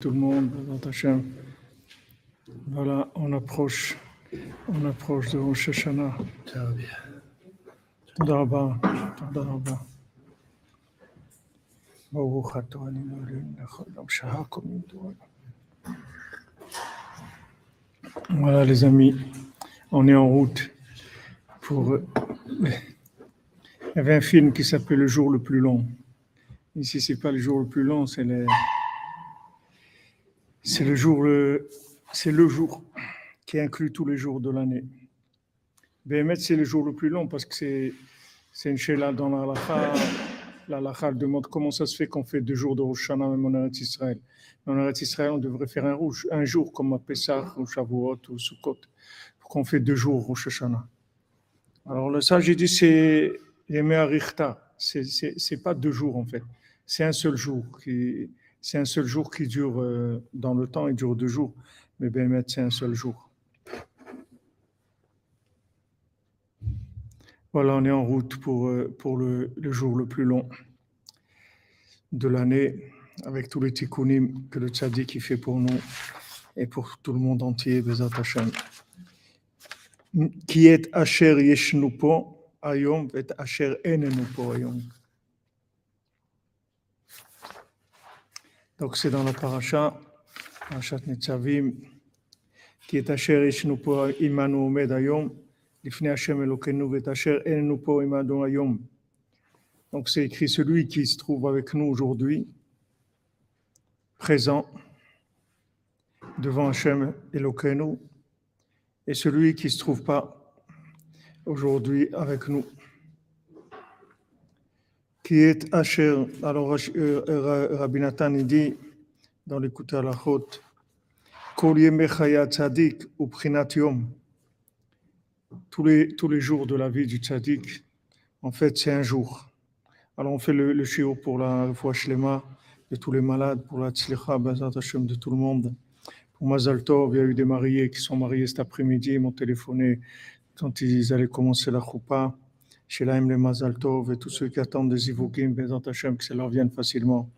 tout le monde, Voilà, on approche, on approche de Rosh Hashanah. Voilà, les amis, on est en route pour. Euh, il y avait un film qui s'appelait Le jour le plus long. Ici, c'est pas le jour le plus long, c'est les c'est le jour, c'est le jour qui inclut tous les jours de l'année. Béhémet, c'est le jour le plus long parce que c'est, c'est une chéla dans la lacha. La lacha demande comment ça se fait qu'on fait deux jours de Rosh Hashanah même en Eretz Israël. En Eretz Israël, on devrait faire un, rouge, un jour comme à Pessah ou Shavuot ou Sukkot. Pour qu'on fait deux jours Rosh Hashanah. Alors le ça, j'ai dit, c'est Yemé Richta. C'est, c'est, c'est pas deux jours en fait. C'est un seul jour qui c'est un seul jour qui dure euh, dans le temps, il dure deux jours. Mais Béhémet, c'est un seul jour. Voilà, on est en route pour, euh, pour le, jour le plus long de l'année, avec tous les tikkunim que le tzaddik fait pour nous et pour tout le monde entier, Bezat Hashem. Qui est Asher Yeshnupo Ayom, et Asher Enenupo Ayom. Donc c'est dans la paracha, parachat Netzavim, qui est Asher Ishnu po imanu omed ayom, lifnei Hashem Elokeinu vet Asher enenu po imanu ayom. Donc c'est écrit celui qui se trouve avec nous aujourd'hui, présent devant Hashem Elokeinu, et celui qui ne se trouve pas aujourd'hui avec nous qui est Asher. Alors, euh, Rabbi dit dans l'écoute à la tous les, tous les jours de la vie du tzaddik, en fait, c'est un jour. Alors, on fait le, le pour la foi shlema de tous les malades, pour la tzlicha, de tout le monde. Pour Mazal Tov, il y a eu des mariés qui sont mariés cet après-midi, ils m'ont téléphoné quand ils allaient commencer la choupa. Shilaim le Mazal Tov et tous ceux qui attendent des Ivokim, Bézant Hashem, que cela vienne facilement.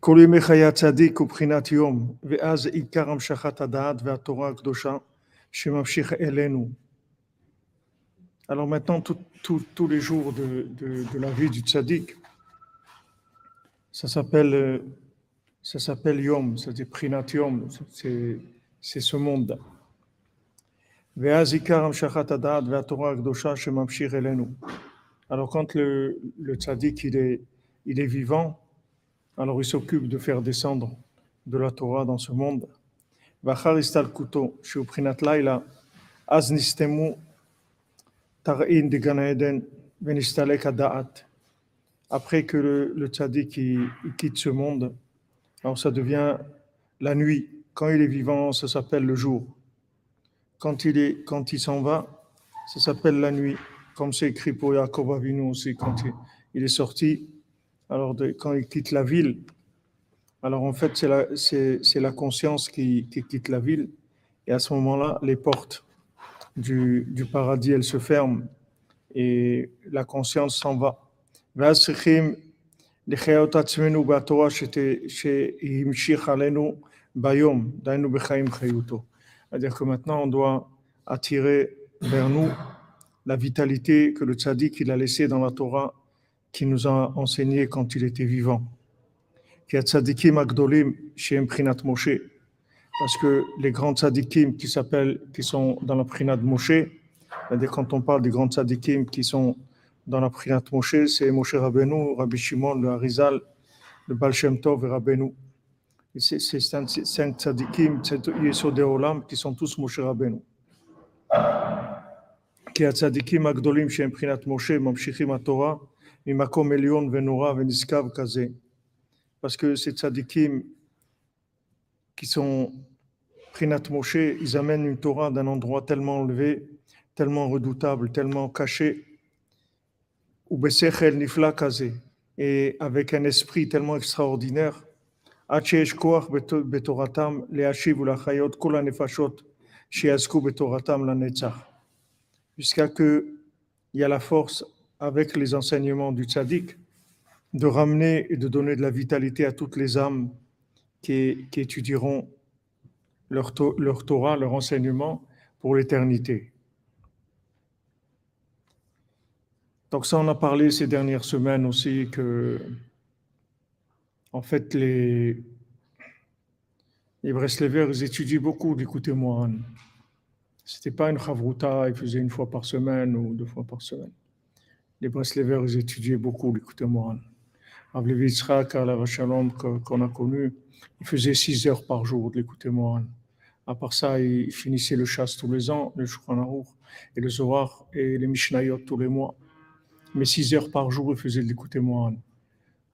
Kolim Echaya Tzadik Uprinat Yom, Veaz Ikaram Shachat Adad, Veatora Kdosha, Shemamshich Elenu. Alors maintenant, tous les jours de, de, de, la vie du Tzadik, ça s'appelle euh, ça s'appelle Yom, c'est-à-dire Prinat Yom, c'est ce monde. Alors quand le, le tzaddik il est, il est vivant, alors il s'occupe de faire descendre de la Torah dans ce monde. Après que le, le tzaddik quitte ce monde, alors ça devient la nuit. Quand il est vivant, ça s'appelle le jour quand il est, quand il s'en va, ça s'appelle la nuit, comme c'est écrit pour Yaakov Avinu aussi quand il, est sorti. Alors quand il quitte la ville, alors en fait c'est la, conscience qui, qui, quitte la ville, et à ce moment-là les portes du, du paradis elles se ferment et la conscience s'en va. C'est-à-dire que maintenant, on doit attirer vers nous la vitalité que le tzaddik il a laissée dans la Torah, qui nous a enseigné quand il était vivant. Parce que les grands tzaddikim qui s'appellent, qui sont dans la prinat Moshe, c'est-à-dire quand on parle des grands tzaddikim qui sont dans la prinat Moshe, c'est Moshe Rabbeinu, Rabbi Shimon, le Harizal, le Baal Tov et Rabbeinu c'est cinq tzadikim, Yesod Olam, qui sont tous Moshe Rabbeinu. כי הצדיקים הגדולים שהם מבחינת משה ממשיכים התורה ממקום עליון ונורא ונשגב כזה. Parce que ces tzadikim qui sont Prinat Moshe, ils amènent une Torah d'un endroit tellement élevé, tellement redoutable, tellement caché, ou Besechel Nifla Kaze, et avec un esprit tellement extraordinaire, jusqu'à que il y a la force avec les enseignements du tzaddik de ramener et de donner de la vitalité à toutes les âmes qui, qui étudieront leur, leur Torah, leur enseignement pour l'éternité. Donc ça, on a parlé ces dernières semaines aussi que, en fait, les, les Breslevers, ils étudient beaucoup d'écouter Mohan. Ce n'était pas une chavruta, ils faisaient une fois par semaine ou deux fois par semaine. Les Breslevers, ils étudiaient beaucoup. Rav Levi Yitzhak, à la Shalom qu'on a connu, il faisait six heures par jour de l'écouter Mohan. À part ça, il finissait le chasse tous les ans, le Shulchan et le Zohar et les Mishnayot tous les mois mais six heures par jour, il faisait de l'écouter Mohan.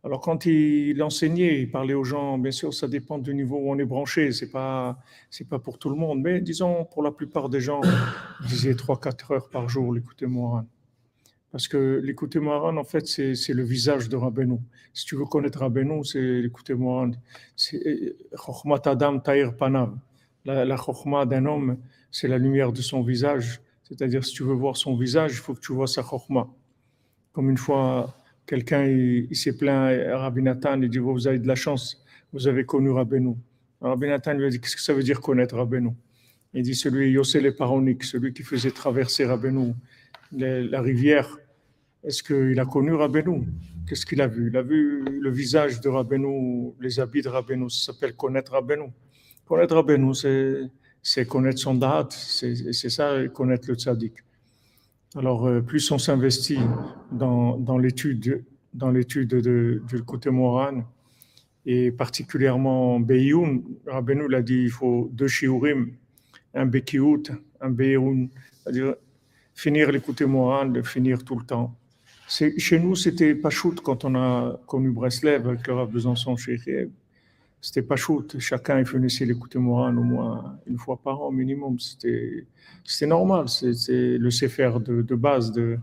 Alors quand il enseignait, il parlait aux gens, bien sûr, ça dépend du niveau où on est branché, c'est pas pas pour tout le monde, mais disons pour la plupart des gens, il disait 3-4 heures par jour l'écouter Mohan. Parce que l'écouter Mohan, en fait, c'est le visage de Rabbeinu. Si tu veux connaître Rabbeinu, c'est l'écouter Mohan. C'est Chokhmat Adam Panav. La, la d'un homme, c'est la lumière de son visage. C'est-à-dire, si tu veux voir son visage, il faut que tu vois sa Chokhmah. Comme une fois, quelqu'un il, s'est plaint à Rabbi Nathan, il dit Vous avez de la chance, vous avez connu Rabbeinu. Rabbi Nathan lui a dit Qu'est-ce que ça veut dire connaître Rabbeinu Il dit Celui, Yossé les Paroniques, celui qui faisait traverser Rabbeinu, la rivière. Est-ce qu'il a connu Rabbeinu Qu'est-ce qu'il a vu? Il a vu le visage de Rabbeinu, les habits de Rabbeinu. Ça s'appelle connaître Rabbeinu. Connaître Rabbeinu, c'est connaître son date, c'est ça, connaître le tzaddik. Alors, euh, plus on s'investit dans, dans l'étude du côté Moran, et particulièrement Beyoun, Rabbeinu l'a dit, il faut deux shiurim, un Bekiout, un Beyoun, c'est-à-dire finir l'écouter Moran, de finir tout le temps. Chez nous, c'était pas quand on a connu Breslev avec le Rav Besançon chez c'était pas shoot. Chacun il finissait l'écouter Moran au moins une fois par an minimum. C'était, c'était normal. C'est le Sefer de, de base. De,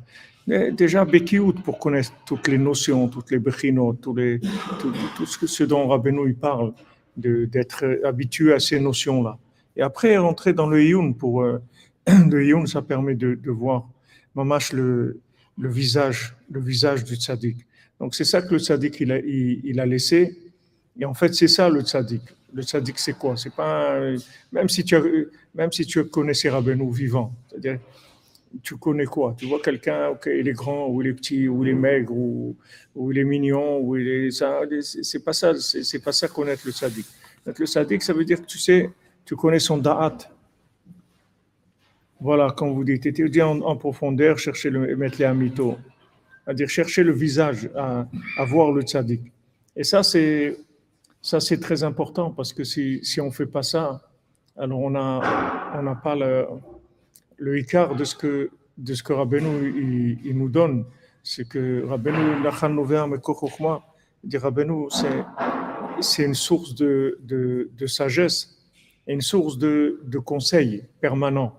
déjà, Bekiout pour connaître toutes les notions, toutes les bechinot, tout, les, tout, ce, que, ce dont Rabbeinu il parle, d'être habitué à ces notions-là. Et après, rentrer dans le Yun. Pour, euh, le Yun, ça permet de, de voir mamash le, le visage, le visage du tzaddik. Donc c'est ça que le tzaddik il a, il a laissé et en fait, c'est ça le tzaddik. Le tzaddik, c'est quoi? C'est pas même si tu as, même si tu connaissais Rabbeinu vivant, c'est-à-dire tu connais quoi? Tu vois quelqu'un, ok, il est grand ou il est petit ou il est maigre ou, ou il est mignon ou il ça. C'est pas ça, c'est pas ça connaître le tzaddik. Le tzaddik, ça veut dire que tu sais, tu connais son da'at. Voilà, quand vous dites, étudier en, en profondeur, chercher le, mettre les amito, c'est-à-dire chercher le visage, à, à voir le tzaddik. Et ça, c'est ça, c'est très important parce que si, si on ne fait pas ça, alors on n'a on pas le, le écart de ce que, de ce que Rabbeinu il, nous donne. C'est que Rabbeinu, dit Rabbeinu, c'est une source de, de, de, sagesse et une source de, de conseils permanents.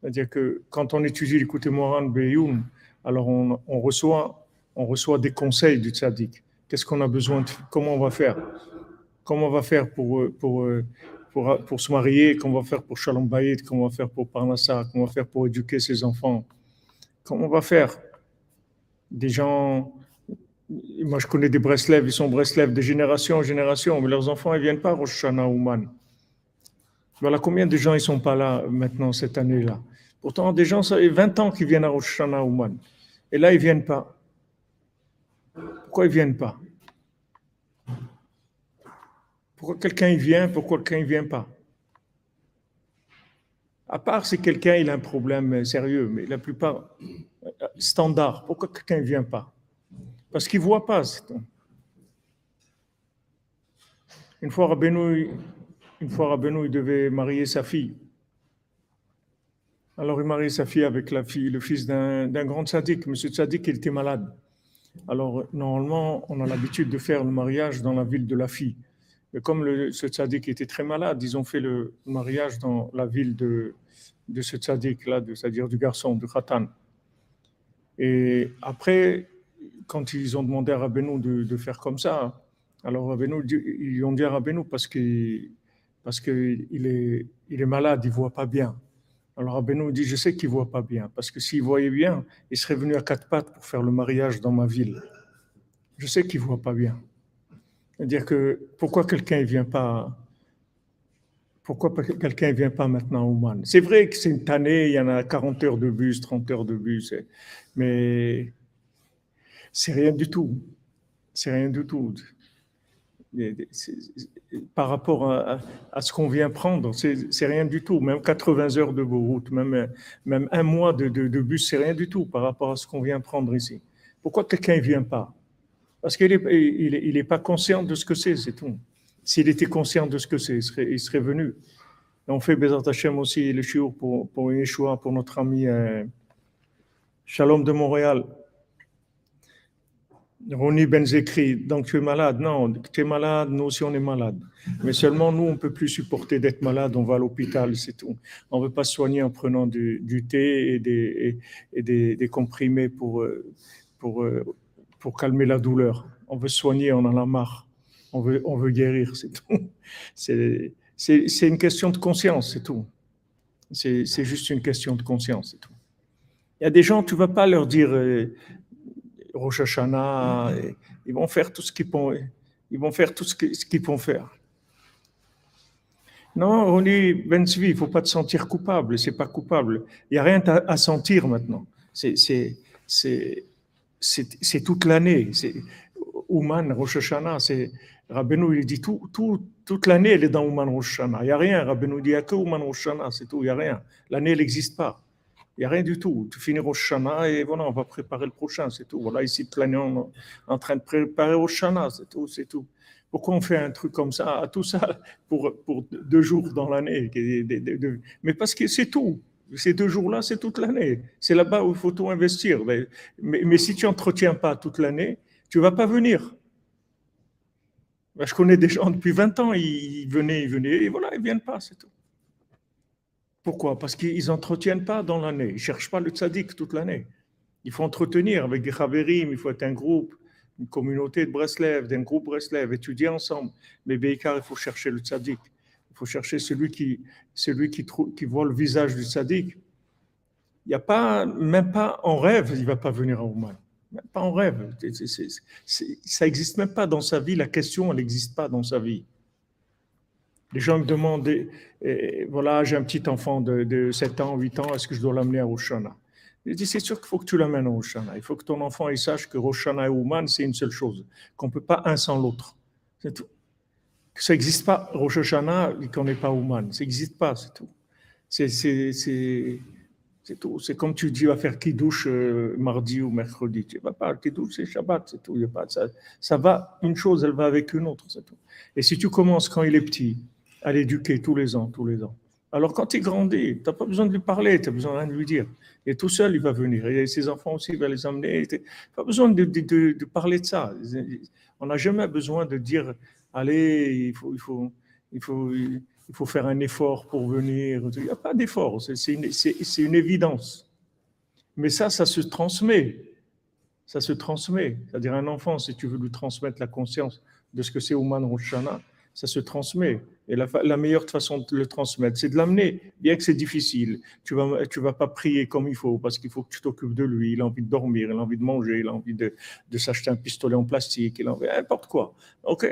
C'est-à-dire que quand on étudie l'écoute Moran Beyoun, alors on, on, reçoit, on reçoit des conseils du tzaddik. Qu'est-ce qu'on a besoin de, comment on va faire? Comment on va faire pour, euh, euh, euh, pour se marier, comment on va faire pour Shalom Bayit, comment on va faire pour Parnassa, comment on va faire pour éduquer ses enfants, comment on va faire? Des gens, moi je connais des Breslev, ils sont Breslev de génération en génération, mais leurs enfants, ne viennent pas à Rosh Hashanah. Voilà combien de gens ils sont pas là maintenant cette année-là. Pourtant, des gens, ça fait 20 ans qu'ils viennent à Rosh Hashanah. Et là, ils ne viennent pas. Pourquoi ils ne viennent pas? Pourquoi quelqu'un vient, pourquoi quelqu'un ne vient pas? À part si quelqu'un a un problème sérieux, mais la plupart, standard, pourquoi quelqu'un ne vient pas? Parce qu'il ne voit pas. Une fois, Rabbeinu, une fois Rabbeinu, il devait marier sa fille. Alors il mariait sa fille avec la fille, le fils d'un grand tzaddik. Monsieur tzaddik, il était malade. Alors normalement, on a l'habitude de faire le mariage dans la ville de la fille. Mais comme le, ce tzaddik était très malade, ils ont fait le mariage dans la ville de, de ce tzaddik-là, c'est-à-dire du garçon, de Khatan. Et après, quand ils ont demandé à Rabbeinu de, de faire comme ça, alors Rabbeinu, ils ont dit à Rabbeinu parce qu'il parce que il est, il est malade, il ne voit pas bien. Alors Rabbeinu dit, je sais qu'il ne voit pas bien, parce que s'il voyait bien, il serait venu à quatre pattes pour faire le mariage dans ma ville. Je sais qu'il ne voit pas bien. C'est-à-dire que pourquoi quelqu'un ne vient pas pourquoi quelqu'un ne vient pas maintenant au Man C'est vrai que c'est une année, il y en a 40 heures de bus, 30 heures de bus, mais c'est rien du tout. C'est rien du tout. Par rapport à, ce qu'on vient prendre, c'est rien du tout. Même 80 heures de route, même, même un mois de, de, bus, c'est rien du tout par rapport à ce qu'on vient prendre ici. Pourquoi quelqu'un ne vient pas? Parce qu'il n'est est pas conscient de ce que c'est, c'est tout. S'il était conscient de ce que c'est, il serait, venu. on fait Bézat Hashem aussi le shiur pour, pour Yeshua, pour notre ami euh, Shalom de Montréal. Roni Benzekri, donc tu es malade. Non, tu es malade, nous aussi on est malade. Mais seulement nous, on ne peut plus supporter d'être malade, on va à l'hôpital, c'est tout. On ne veut pas se soigner en prenant du, thé et des, des, comprimés pour, euh, pour, euh, pour calmer la douleur. On veut soigner, on en a marre on veut, on veut guérir, c'est tout. C'est une question de conscience, c'est tout. C'est juste une question de conscience, c'est tout. Il y a des gens, tu ne vas pas leur dire euh, Rosh Hashanah, ils vont faire tout ce qu'ils vont, ils vont faire tout ce qu'ils vont faire. Non, on est Ben il ne faut pas te sentir coupable, c'est pas coupable. Il n'y a rien à, sentir maintenant. C'est toute l'année. Ouman, Rosh Hashanah, c'est Rabbeinu, il dit tout, tout, toute l'année, elle est dans Ouman Rosh Il n'y a rien. Rabbeinu dit, il n'y a que Ouman Rosh c'est tout, il n'y a rien. L'année, elle n'existe pas. Il n'y a rien du tout. Tu finis Rosh et voilà, on va préparer le prochain, c'est tout. Voilà, ici, on en train de préparer Rosh c'est tout, c'est tout. Pourquoi on fait un truc comme ça, tout ça, pour deux jours dans l'année Mais parce que c'est tout. Ces deux jours-là, c'est toute l'année. C'est là-bas où il faut tout investir. Mais, mais, si tu n'entretiens pas toute l'année, tu ne vas pas venir. Je connais des gens depuis 20 ans, ils venaient, ils venaient, et voilà, ils ne viennent pas, c'est tout. Pourquoi? Parce qu'ils n'entretiennent pas dans l'année, ils ne cherchent pas le tzaddik toute l'année. Il faut entretenir avec des chaverim, il faut être un groupe, une communauté de Breslev, d'un groupe Breslev, étudier ensemble. Mais Beikar, il faut chercher le tzaddik. Faut chercher celui qui, celui qui, qui voit le visage du tzaddik. Il n'y a pas, même pas en rêve, il ne va pas venir à Ouman. Même pas en rêve. ça n'existe même pas dans sa vie. La question, elle n'existe pas dans sa vie. Les gens me demandent, voilà, j'ai un petit enfant de, 7 ans, 8 ans, est-ce que je dois l'amener à Roshana Je dis, c'est sûr qu'il faut que tu l'amènes à Roshana. Il faut que ton enfant il sache que Roshana et Ouman, c'est une seule chose, qu'on ne peut pas un sans l'autre. C'est tout. Ça n'existe pas, Rosh Hashanah, qu'on n'est pas Ouman. Ça n'existe pas, c'est tout. C'est tout. C'est comme tu dis, va faire douche euh, mardi ou mercredi. Tu vas pas, douche, c'est Shabbat, c'est tout. Il y a pas, ça, ça va, une chose, elle va avec une autre, c'est tout. Et si tu commences quand il est petit, à l'éduquer tous les ans, tous les ans, alors quand il grandit, tu n'as pas besoin de lui parler, tu n'as besoin rien de lui dire. Et tout seul, il va venir. Et ses enfants aussi, il va les emmener. Tu pas besoin de, parler de ça. On n'a jamais besoin de dire, allez, il faut, il faut, il faut, il faut faire un effort pour venir. Il n'y a pas d'effort, c'est une, évidence. Mais ça, ça se transmet. Ça se transmet. C'est-à-dire un enfant, si tu veux lui transmettre la conscience de ce que c'est Ouman Roshana, ça se transmet. Et la, meilleure façon de le transmettre, c'est de l'amener, bien que c'est difficile. Tu vas, tu vas pas prier comme il faut, parce qu'il faut que tu t'occupes de lui. Il a envie de dormir, il a envie de manger, il a envie de, de s'acheter un pistolet en plastique, il a envie, n'importe quoi. OK.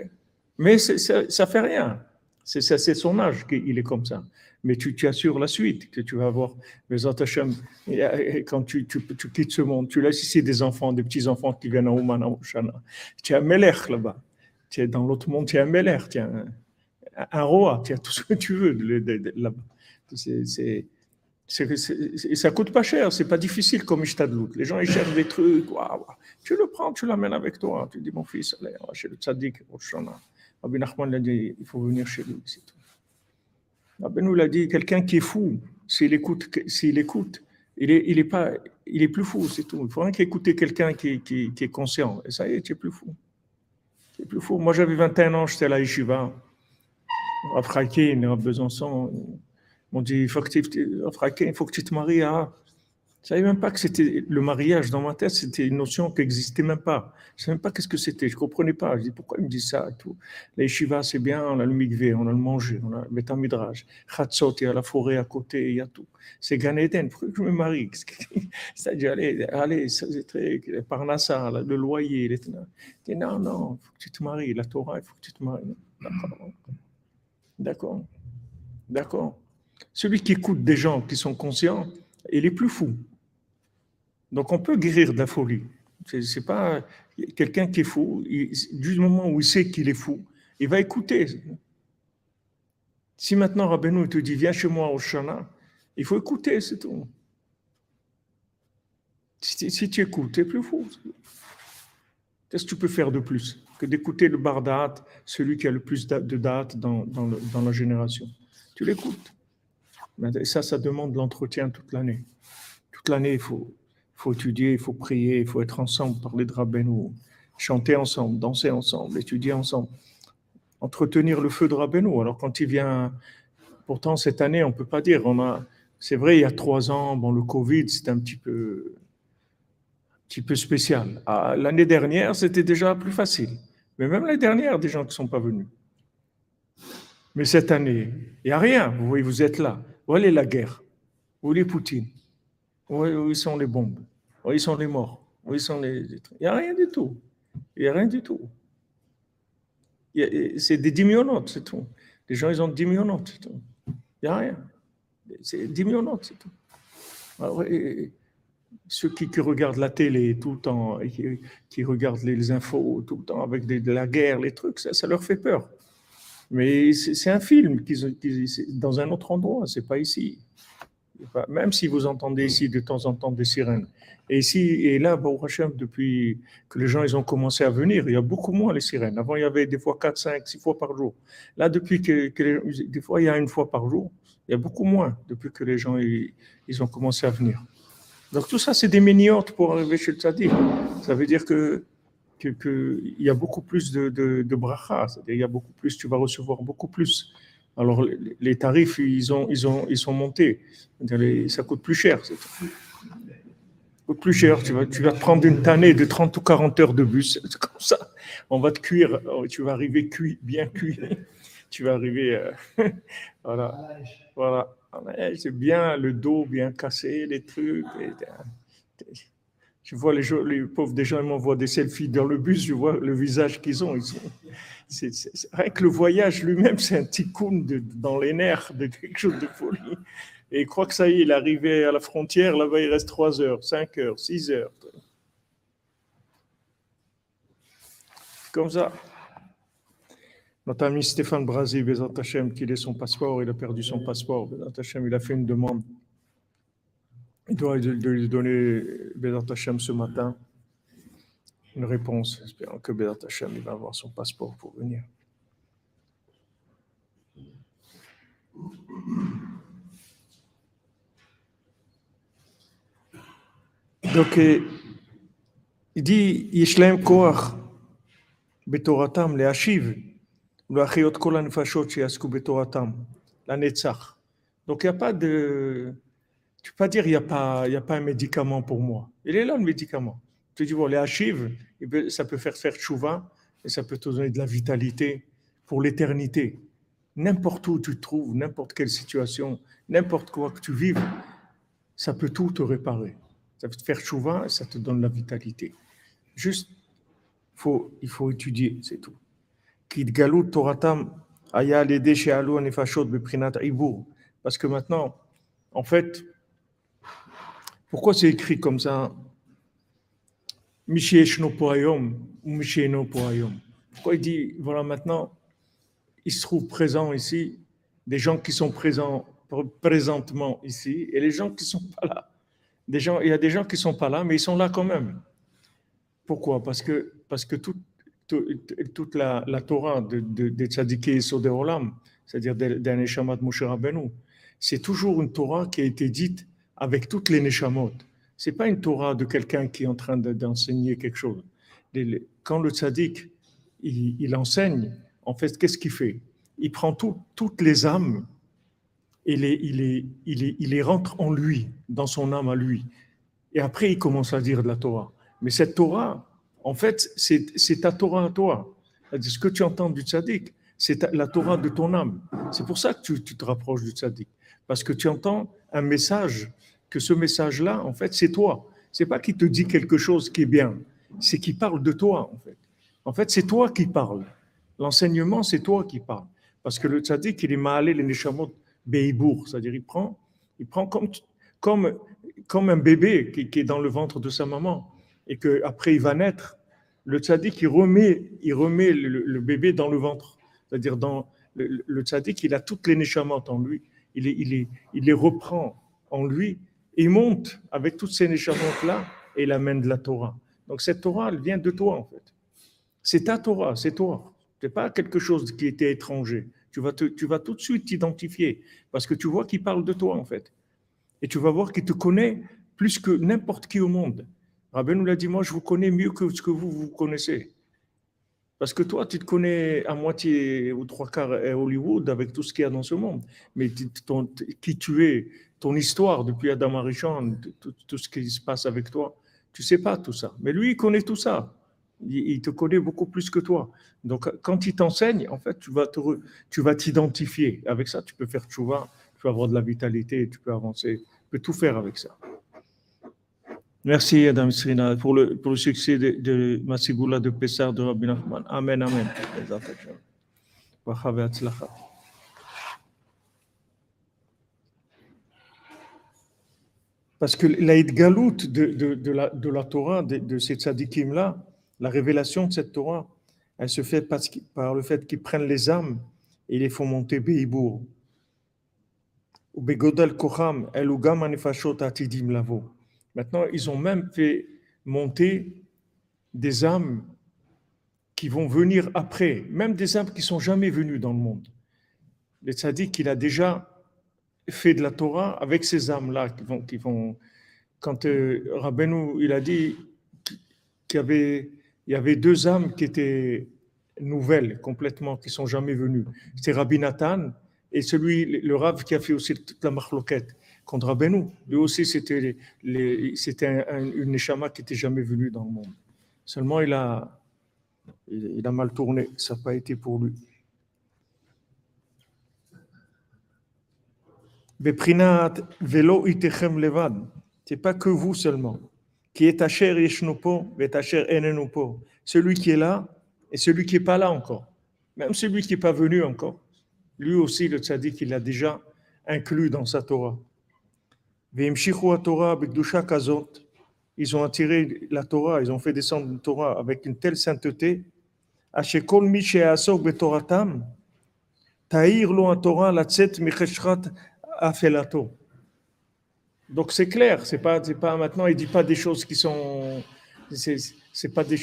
Mais ça ne fait rien. C'est son âge qu'il est comme ça. Mais tu, tu, assures la suite, que tu vas avoir et quand tu, quittes ce monde, tu laisses ici des enfants, des petits-enfants qui viennent à Ouman, à Oshana. Tu as un melech là-bas. Tu es dans l'autre monde, tu as un melech, tu as un, roi, tu as tout ce que tu veux là-bas. C'est ça coûte pas cher, c'est pas difficile comme Ishtadlout. Les gens ils cherchent des trucs, tu le prends, tu l'amènes avec toi. Tu dis mon fils, allez, chez le tzaddik. Rabbi Nachman l'a dit, il faut venir chez lui, c'est tout. Rabbi nous l'a dit, quelqu'un qui est fou, s'il écoute, s'il écoute, il est, il est pas, il est plus fou, c'est tout. Il faut rien qu'écouter quelqu'un qui, qui, qui, est conscient. Et ça y est, tu es plus fou. Tu es plus fou. Moi, j'avais 21 ans, j'étais à la Yeshiva, à Fraquin, à Besançon. On dit, il faut que tu, il faut que tu te maries à Je savais même pas que c'était le mariage dans ma tête, c'était une notion qui n'existait même pas. Je savais même pas qu'est-ce que c'était. Je comprenais pas. Je dis pourquoi il me dit ça et tout? Les shivas, c'est bien, on a le mikvé, on a le manger, on a le betamidrage. Khatsot, il y a la forêt à côté, il y a tout. C'est Gan Eden. Pourquoi je me marie? C'est-à-dire, allez, allez, très, Parnassa, le loyer. Les... dis, non, non, il faut que tu te maries. La Torah, il faut que tu te maries. D'accord. D'accord. Celui qui écoute des gens qui sont conscients, il est plus fou. Donc on peut guérir de la folie. C'est pas quelqu'un qui est fou. du moment où il sait qu'il est fou, il va écouter. Si maintenant Rabbeinu te dit viens chez moi au Shana, il faut écouter, c'est tout. Si, tu écoutes, tu es plus fou. Qu'est-ce que tu peux faire de plus que d'écouter le Bardat, celui qui a le plus de dates dans, dans la génération? Tu l'écoutes. Et ça, ça demande l'entretien toute l'année. Toute l'année, il faut, faut étudier, il faut prier, il faut être ensemble, parler de Rabbeinu, chanter ensemble, danser ensemble, étudier ensemble, entretenir le feu de Rabbeinu. Alors quand il vient, pourtant cette année, on ne peut pas dire, on a, c'est vrai, il y a trois ans, bon, le Covid, c'était un petit peu, un petit peu spécial. Ah, l'année dernière, c'était déjà plus facile. Mais même l'année dernière, des gens ne sont pas venus. Mais cette année, il n'y a rien. Vous voyez, vous êtes là. Où est la guerre? Où est Poutine? Où, sont les bombes? Où sont les morts? Où sont les... Il n'y a rien du tout. Il n'y a rien du tout. C'est des diminuantes, c'est tout. Les gens, ils ont 10 millions c'est tout. Il n'y a rien. C'est 10 millions c'est tout. Alors, ceux qui, regardent la télé tout le temps, et qui, regardent les, infos tout le temps avec de la guerre, les trucs, ça, ça leur fait peur. Mais c'est un film dans un autre endroit, c'est pas ici. Même si vous entendez ici de temps en temps des sirènes. Et ici et là, depuis que les gens ils ont commencé à venir, il y a beaucoup moins les sirènes. Avant, il y avait des fois 4, 5, 6 fois par jour. Là, depuis que, des fois, il y a une fois par jour. Il y a beaucoup moins depuis que les gens ils, ont commencé à venir. Donc tout ça, c'est des miniotes pour arriver chez le tzaddik. Ça veut dire que qu'il y a beaucoup plus de, de, de bracha, c'est-à-dire il y a beaucoup plus, tu vas recevoir beaucoup plus. Alors les, tarifs, ils, ont, ils, ont, ils sont montés, ça coûte plus cher. Ça coûte plus cher, tu vas, tu vas te prendre une tannée de 30 ou 40 heures de bus, c'est comme ça. On va te cuire, oh, tu vas arriver cuit, bien cuit. Tu vas arriver, euh, voilà, voilà. C'est bien le dos bien cassé, les trucs. Je vois les, les pauvres des gens, ils m'envoient des selfies dans le bus, je vois le visage qu'ils ont. Ils sont c'est, que le voyage lui-même, c'est un tikkun dans les nerfs de quelque chose de folie. Et il croit que ça y est, il est arrivé à la frontière, là-bas il reste 3 heures, 5 heures, 6 heures. Comme ça. Notre ami Stéphane Brasi, Bézat Hachem, qu'il ait son passeport, il a perdu son passeport. Bézat Hachem, il a fait une demande. Il doit lui donner Bézat Hachem ce matin une réponse. Espérons que Bézat Hachem va avoir son passeport pour venir. Donc, il dit Yishlaim Koach Betoratam, les Hashiv, le Achiot Kol Anfashot Shiasku Betoratam, la Netzach. Donc, il n'y a pas de. Tu peux pas dire il n'y a, pas, a pas un médicament pour moi. Il est là le médicament. Tu dis, bon, les Ça peut faire faire chouva et ça peut te donner de la vitalité pour l'éternité. N'importe où tu te trouves, n'importe quelle situation, n'importe quoi que tu vives, ça peut tout te réparer. Ça peut te faire chouva et ça te donne la vitalité. Juste, faut, il faut étudier, c'est tout. Parce que maintenant, en fait, pourquoi c'est écrit comme ça Pourquoi il dit, voilà maintenant, il se trouve présent ici, des gens qui sont présents présentement ici, et les gens qui sont pas là. Des gens, il y a des gens qui ne sont pas là, mais ils sont là quand même. Pourquoi? Parce que, parce que toute, la, Torah de, de, tzadikés et c'est-à-dire des Neshamat Moshe Rabbeinu, c'est toujours une Torah qui a été dite avec toutes les Neshamot. C'est pas une Torah de quelqu'un qui est en train d'enseigner quelque chose. Quand le tzaddik, il, enseigne, en fait, qu'est-ce qu'il fait? Il prend toutes les âmes et il, les, rentre en lui, dans son âme à lui. Et après, il commence à dire de la Torah. Mais cette Torah, en fait, c'est ta Torah à toi. Ce que tu entends du tzaddik, c'est la Torah de ton âme. C'est pour ça que tu, tu te rapproches du tzaddik. Parce que tu entends un message, que ce message-là, en fait, c'est toi. C'est pas qu'il te dit quelque chose qui est bien, c'est qu'il parle de toi, en fait. En fait, c'est toi qui parles. L'enseignement, c'est toi qui parles. Parce que le tzaddik, il est malé les neshamot beibour, c'est-à-dire il prend, il prend comme, comme, comme un bébé qui, est dans le ventre de sa maman et qu'après il va naître. Le tzaddik, il remet, il remet le, bébé dans le ventre. C'est-à-dire, dans le, le tzaddik, il a toutes les neshamot en lui. Il, les reprend en lui il monte avec toutes ces neshamot-là et il amène de la Torah. Donc cette Torah, elle vient de toi en fait. C'est ta Torah, c'est toi. Ce n'est pas quelque chose qui était étranger. Tu vas, tu vas tout de suite t'identifier parce que tu vois qu'il parle de toi en fait. Et tu vas voir qu'il te connaît plus que n'importe qui au monde. Rabbi nous l'a dit, moi je vous connais mieux que ce que vous vous connaissez. Parce que toi, tu te connais à moitié ou trois quarts à Hollywood avec tout ce qu'il y a dans ce monde. Mais qui tu es, ton histoire depuis Adam Arishon, tout, tout, ce qui se passe avec toi, tu sais pas tout ça. Mais lui, il connaît tout ça. Il, te connaît beaucoup plus que toi. Donc, quand il t'enseigne, en fait, tu vas vas t'identifier. Avec ça, tu peux faire tchouva, tu peux avoir de la vitalité, tu peux avancer, tu peux tout faire avec ça. Merci, Adam Srina, pour le, succès de, de Masigula de Pessar de Rabbi Nachman. Amen, amen. Parce que l'aïd galout de, de, la, Torah, de, ces tzadikim-là, la révélation de cette Torah, elle se fait par le fait qu'ils prennent les âmes et les font monter Beibour. Maintenant, ils ont même fait monter des âmes qui vont venir après, même des âmes qui sont jamais venues dans le monde. Le tzaddik, il a déjà fait de la Torah avec ces âmes-là qui vont, qui vont. Quand euh, Rabbeinu, il a dit qu'il y avait, deux âmes qui étaient nouvelles complètement, qui sont jamais venues. C'était Rabbi Nathan et celui, le Rav qui a fait aussi toute la marloquette contre Rabbeinu. Lui aussi, c'était, une neshama qui n'était jamais venue dans le monde. Seulement, il a, mal tourné. Ça n'a pas été pour lui. Beprinat velo itechem levad. C'est pas que vous seulement. Qui est tacher yeshnopo, tacher enenupo. Celui qui est là et celui qui est pas là encore. Même celui qui n'est pas venu encore. Lui aussi, le tzaddik, il l'a déjà inclus dans sa Torah. Ils ont attiré la Torah, ils ont fait descendre la Torah avec une telle sainteté. Donc c'est clair, c'est pas, pas maintenant, il dit pas des choses qui sont, c'est pas des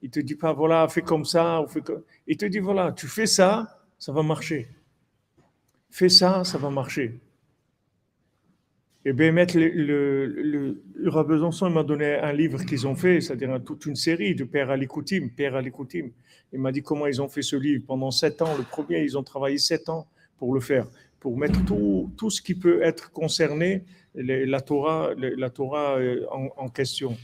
il te dit pas voilà, fais comme ça, ou fais comme, il te dit voilà, tu fais ça, ça va marcher. Fais ça, ça va marcher. Et bien, mettre le, le, le, le m'a donné un livre qu'ils ont fait, c'est-à-dire toute une série de Père Alikoutim, Père Alikoutim. Il m'a dit comment ils ont fait ce livre pendant sept ans. Le premier, ils ont travaillé sept ans pour le faire pour mettre tout, tout ce qui peut être concerné, la Torah, la Torah euh, en, question.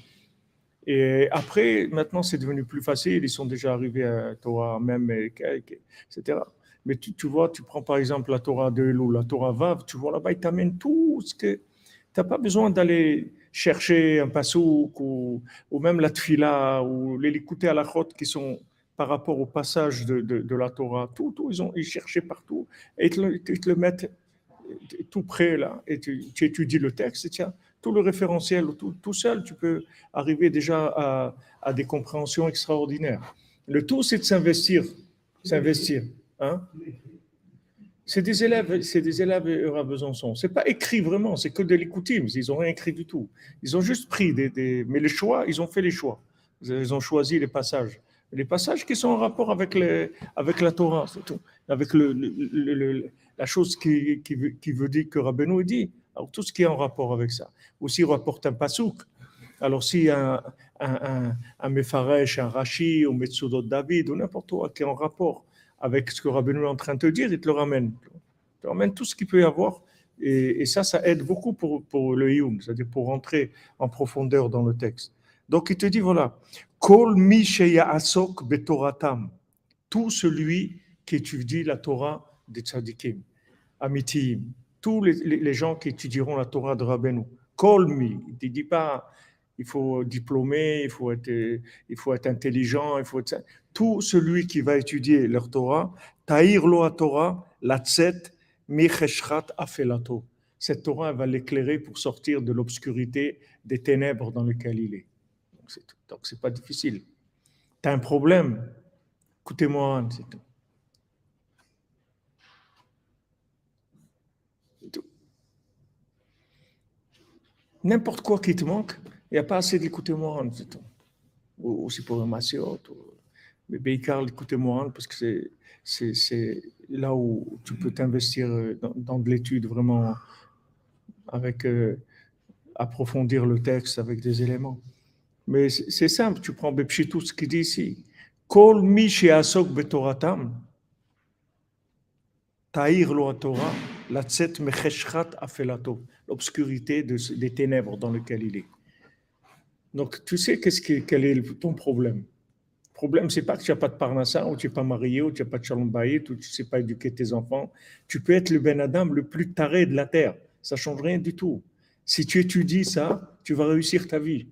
Et après, maintenant, c'est devenu plus facile. Ils sont déjà arrivés à Torah même, etc. Mais tu, vois, tu prends par exemple la Torah de Elul, la Torah Vav, tu vois là-bas, il t'amène tout ce que. Tu n'as pas besoin d'aller chercher un pasouk ou, ou même la tfila ou l'écouter à la chôte qui sont par rapport au passage de, de, la Torah, tout, tout, ils ont ils cherchaient partout, et ils te, le, mettent tout près là, et tu, étudies le texte, et tiens, tout le référentiel, tout, tout, seul, tu peux arriver déjà à, à des compréhensions extraordinaires. Le tout, c'est de s'investir, s'investir. Hein? C'est des élèves, c'est des élèves à Besançon. C'est pas écrit vraiment, c'est que de l'écoutime. Ils ont rien écrit du tout. Ils ont juste pris des, mais les choix, ils ont fait les choix. Ils ont choisi les passages les passages qui sont en rapport avec, avec la Torah, tout, avec le, la chose qui, qui, veut dire que Rabbeinu dit. Alors, tout ce qui est en rapport avec ça. Aussi, rapporte un pasouk. Alors, si un, un, un, un Mefaresh, un Rashi, ou David, ou n'importe quoi qui est en rapport avec ce que Rabbeinu est en train de te dire, il te le ramène. Il te ramène tout ce qu'il peut y avoir Et, ça, ça aide beaucoup pour, le Yum, c'est-à-dire pour rentrer en profondeur dans le texte. Donc il te dit voilà, Kol mi asok betoratam, tout celui qui étudie la Torah des tzadikim, amitim, tous les, les, gens qui étudieront la Torah de Rabbeinu. Kol mi, il ne dit pas il faut diplômer, il faut être, il faut être intelligent, il faut être... Tout celui qui va étudier leur Torah, Ta'ir lo Torah, la tzet, afelato. Cette Torah va l'éclairer pour sortir de l'obscurité, des ténèbres dans lesquelles il est. Donc, c'est pas difficile. Tu as un problème, écoutez-moi, c'est tout. N'importe quoi qui te manque, n'y a pas assez d'écouter-moi, aussi pour un massiot, mais Beikar, l'écouter-moi, parce que c'est là où tu peux t'investir euh, dans, de l'étude vraiment avec euh, approfondir le texte avec des éléments. Mais c'est simple, tu prends tout ce qu'il dit ici. Kol mi asok betoratam, ta'ir lo Torah, la tzet mecheshchat afelato, l'obscurité des ténèbres dans lesquelles il est. Donc, tu sais qu'est-ce quel est ton problème? Problème, c'est pas que tu n'as pas de parnassa, ou tu n'es pas marié, ou tu n'as pas de shalom ou tu ne sais pas éduquer tes enfants. Tu peux être le Ben Adam le plus taré de la terre. Ça ne change rien du tout. Si tu étudies ça, tu vas réussir ta vie.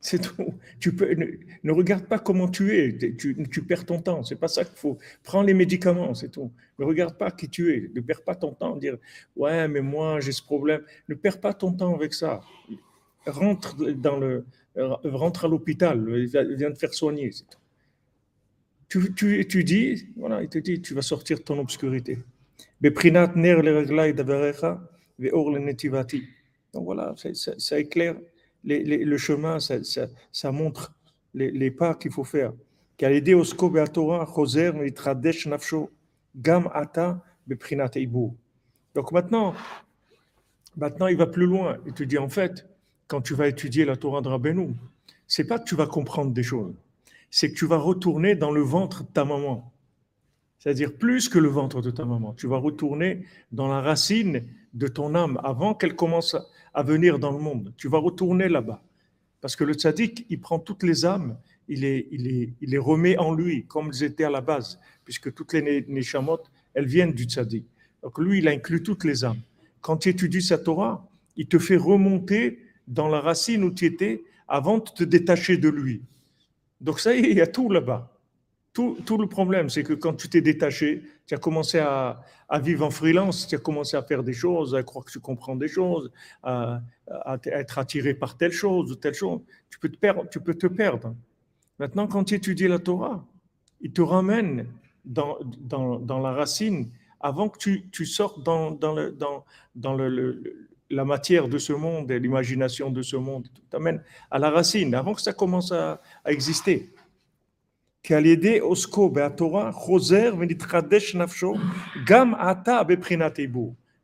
C'est tout. Tu peux, ne, regarde pas comment tu es. Tu, tu perds ton temps. C'est pas ça qu'il faut. Prends les médicaments, c'est tout. Ne regarde pas qui tu es. Ne perds pas ton temps. Dire ouais, mais moi j'ai ce problème. Ne perds pas ton temps avec ça. Rentre dans le euh, rentre à l'hôpital, vient te faire soigner. Tu, tu étudies, voilà, il te dit, tu vas sortir de ton obscurité. Donc voilà, ça, éclaire le chemin, ça, montre les, pas qu'il faut faire. Donc maintenant, maintenant il va plus loin. Il te dit en fait, quand tu vas étudier la Torah de Rabbeinu, c'est pas que tu vas comprendre des choses, c'est que tu vas retourner dans le ventre de ta maman. C'est-à-dire plus que le ventre de ta maman. Tu vas retourner dans la racine de ton âme avant qu'elle commence à venir dans le monde. Tu vas retourner là-bas. Parce que le tzaddik, il prend toutes les âmes, il les, il il les remet en lui, comme elles étaient à la base, puisque toutes les neshamot, elles viennent du tzaddik. Donc lui, il inclut toutes les âmes. Quand tu étudies sa Torah, il te fait remonter dans la racine où tu étais avant de te détacher de lui. Donc ça y est, il y a tout là-bas. Tout, tout, le problème, c'est que quand tu t'es détaché, tu as commencé à, vivre en freelance, tu as commencé à faire des choses, à croire que tu comprends des choses, à, être attiré par telle chose ou telle chose. Tu peux te perdre. Tu peux te perdre. Maintenant, quand tu étudies la Torah, il te ramène dans, dans, dans la racine avant que tu, tu sortes dans, dans, le, dans le, la matière de ce monde et l'imagination de ce monde, tout t'amène à la racine, avant que ça commence à, exister.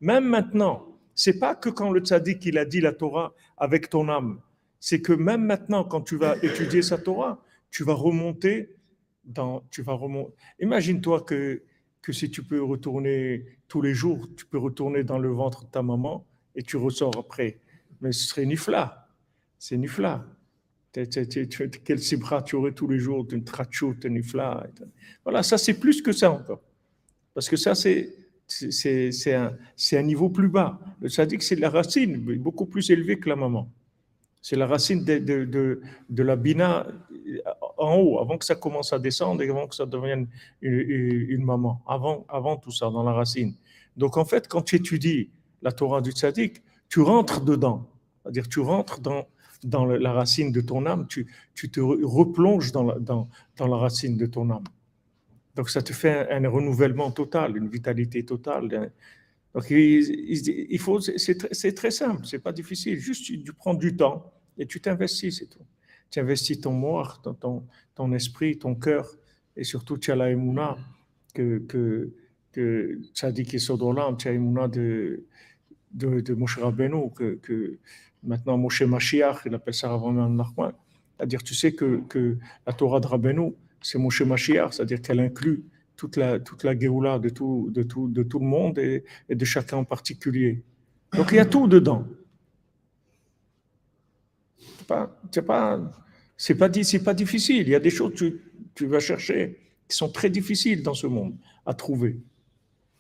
Même maintenant, c'est pas que quand le tzaddik il a dit la Torah avec ton âme, c'est que même maintenant, quand tu vas étudier sa Torah, tu vas remonter dans, tu vas remonter. Imagine-toi que, que si tu peux retourner tous les jours, tu peux retourner dans le ventre de ta maman et tu ressors après. Mais ce serait nifla. C'est nifla. Quel sibra tu aurais tous les jours, une trachout, une nifla. Voilà, ça c'est plus que ça encore. Parce que ça c'est c'est un, un, niveau plus bas. Ça dit que c'est la racine, beaucoup plus élevée que la maman. C'est la racine de, de, de, la bina en haut, avant que ça commence à descendre et avant que ça devienne une, une, maman. Avant, avant tout ça, dans la racine. Donc en fait, quand tu étudies la Torah du tzaddik, tu rentres dedans. C'est-à-dire, tu rentres dans, dans la racine de ton âme, tu, tu te replonges dans la, dans, dans la racine de ton âme. Donc, ça te fait un, renouvellement total, une vitalité totale. Donc, il, faut, c'est très simple, c'est pas difficile. Juste, tu, prends du temps et tu t'investis, c'est tout. Tu investis ton mort, ton, ton, esprit, ton cœur, et surtout, tu as la que, que, que Tzadik et Sodolam, tu as de, de, Moshe Rabbeinu, que, maintenant Moshe Mashiach, il appelle ça Rabbeinu C'est-à-dire, tu sais que, que, la Torah de Rabbeinu, c'est Moshe Mashiach, c'est-à-dire qu'elle inclut toute la, toute la de tout, de, tout, de tout le monde et, de chacun en particulier. Donc il y a tout dedans. C'est pas, pas, c'est pas, pas difficile. Il y a des choses que tu, tu vas chercher qui sont très difficiles dans ce monde à trouver.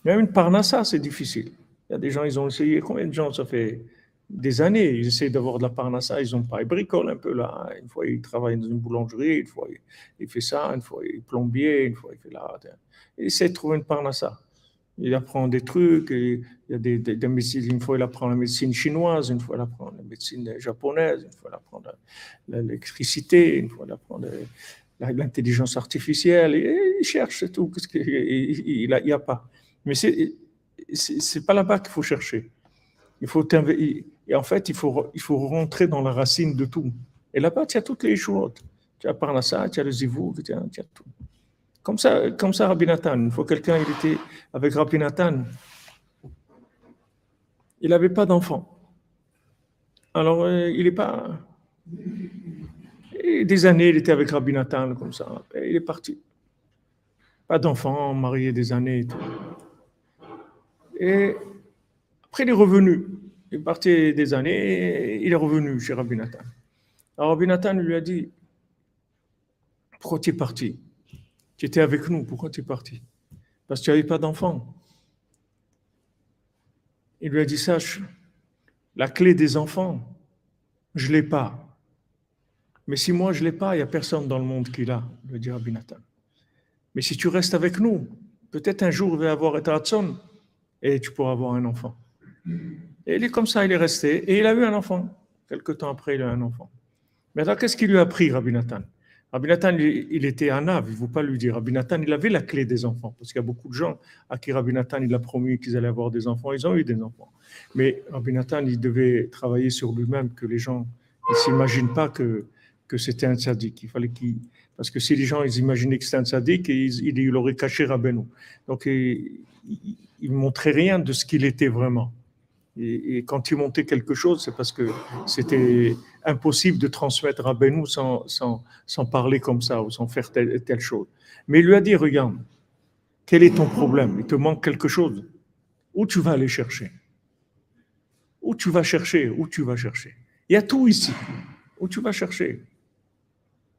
Même une parnassa, c'est difficile. Il y a des gens, ils ont essayé, combien de gens, ça fait des années, ils essaient d'avoir de la parnassa, ils n'ont pas, ils bricolent un peu là. Une fois, ils travaillent dans une boulangerie, une fois, il fait ça, une fois, il est plombier, une fois, il fait là. Il essaie de trouver une parnassa. Il apprend des trucs, il y a des, des, médecines, une fois il apprend la médecine chinoise, une fois il apprend la médecine japonaise, une fois il apprend l'électricité, une fois il apprend l'intelligence artificielle, et il cherche tout, ce qu'il n'y a, a, pas. Mais c'est c'est pas là-bas qu'il faut chercher. Il faut et en fait, il faut, il faut rentrer dans la racine de tout. Et là-bas, tu as toutes les choses. Tu as Parnassa, tu as le Zivou, tu as, tout. Comme ça, comme ça, Rabbi Nathan. Une fois, quelqu'un, il était avec Rabbi Nathan. Il n'avait pas d'enfant. Alors, euh, il n'est pas. Des années, il était avec Rabbi Nathan, comme ça. Et il est parti. Pas d'enfant, marié des années et tout. Et après, il est revenu. Il parti des années, il est revenu chez Rabbi Nathan. Alors Rabbi Nathan lui a dit, pourquoi tu es parti? Tu étais avec nous, pourquoi tu es parti? Parce que tu n'avais pas d'enfant. Il lui a dit, sache, la clé des enfants, je ne l'ai pas. Mais si moi je ne l'ai pas, il n'y a personne dans le monde qui l'a, lui dit Rabbi Nathan. Mais si tu restes avec nous, peut-être un jour il va y avoir un et tu pourras avoir un enfant. Et il est comme ça, il est resté, et il a eu un enfant. Quelque temps après, il a eu un enfant. Maintenant, qu'est-ce qu'il lui a appris, Rabbi Nathan? Rabbi Nathan, il était un ave, il ne faut pas lui dire. Rabbi Nathan, il avait la clé des enfants, parce qu'il y a beaucoup de gens à qui Rabbi Nathan, il a promis qu'ils allaient avoir des enfants, ils ont eu des enfants. Mais Rabbi Nathan, il devait travailler sur lui-même, que les gens ne s'imaginent pas que, que c'était un sadique. Il fallait qu'il... Parce que si les gens ils imaginaient que c'était un sadique, il, il, aurait caché Rabbeinu. Donc, il, montrait rien de ce qu'il était vraiment. Et, quand il montait quelque chose, c'est parce que c'était impossible de transmettre à Benou sans, sans, sans, parler comme ça ou sans faire telle, telle chose. Mais il lui a dit, regarde, quel est ton problème? Il te manque quelque chose. Où tu vas aller chercher? Où tu vas chercher? Où tu vas chercher? Il y a tout ici. Où tu vas chercher?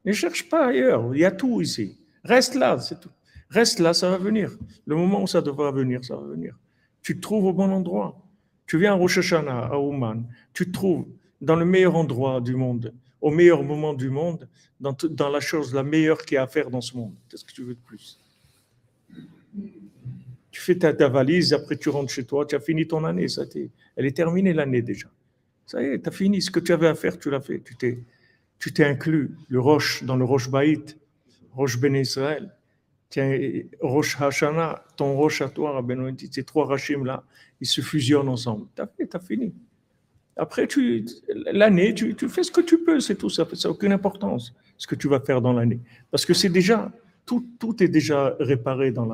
Ne cherche pas ailleurs. Il y a tout ici. Reste là, c'est tout. Reste là, ça va venir. Le moment où ça devra venir, ça va venir. Tu te trouves au bon endroit. Tu viens à Rosh Hashanah, à Ouman. Tu te trouves dans le meilleur endroit du monde, au meilleur moment du monde, dans, la chose la meilleure qu'il y a à faire dans ce monde. Qu'est-ce que tu veux de plus? Tu fais ta, valise, après tu rentres chez toi, tu as fini ton année. Ça elle est terminée l'année déjà. Ça y est, tu as fini. Ce que tu avais à faire, tu l'as fait. Tu t'es, tu t'es inclus. Le Roche, dans le Roche Baït, Roche Ben Israël tiens, Rosh Hashanah, ton Rosh à toi, Rabbeinu, ces trois Rachim là, ils se fusionnent ensemble. T'as fait, t'as fini. Après, tu, l'année, tu, fais ce que tu peux, c'est tout, ça n'a aucune importance, ce que tu vas faire dans l'année. Parce que c'est déjà, tout, tout est déjà réparé dans,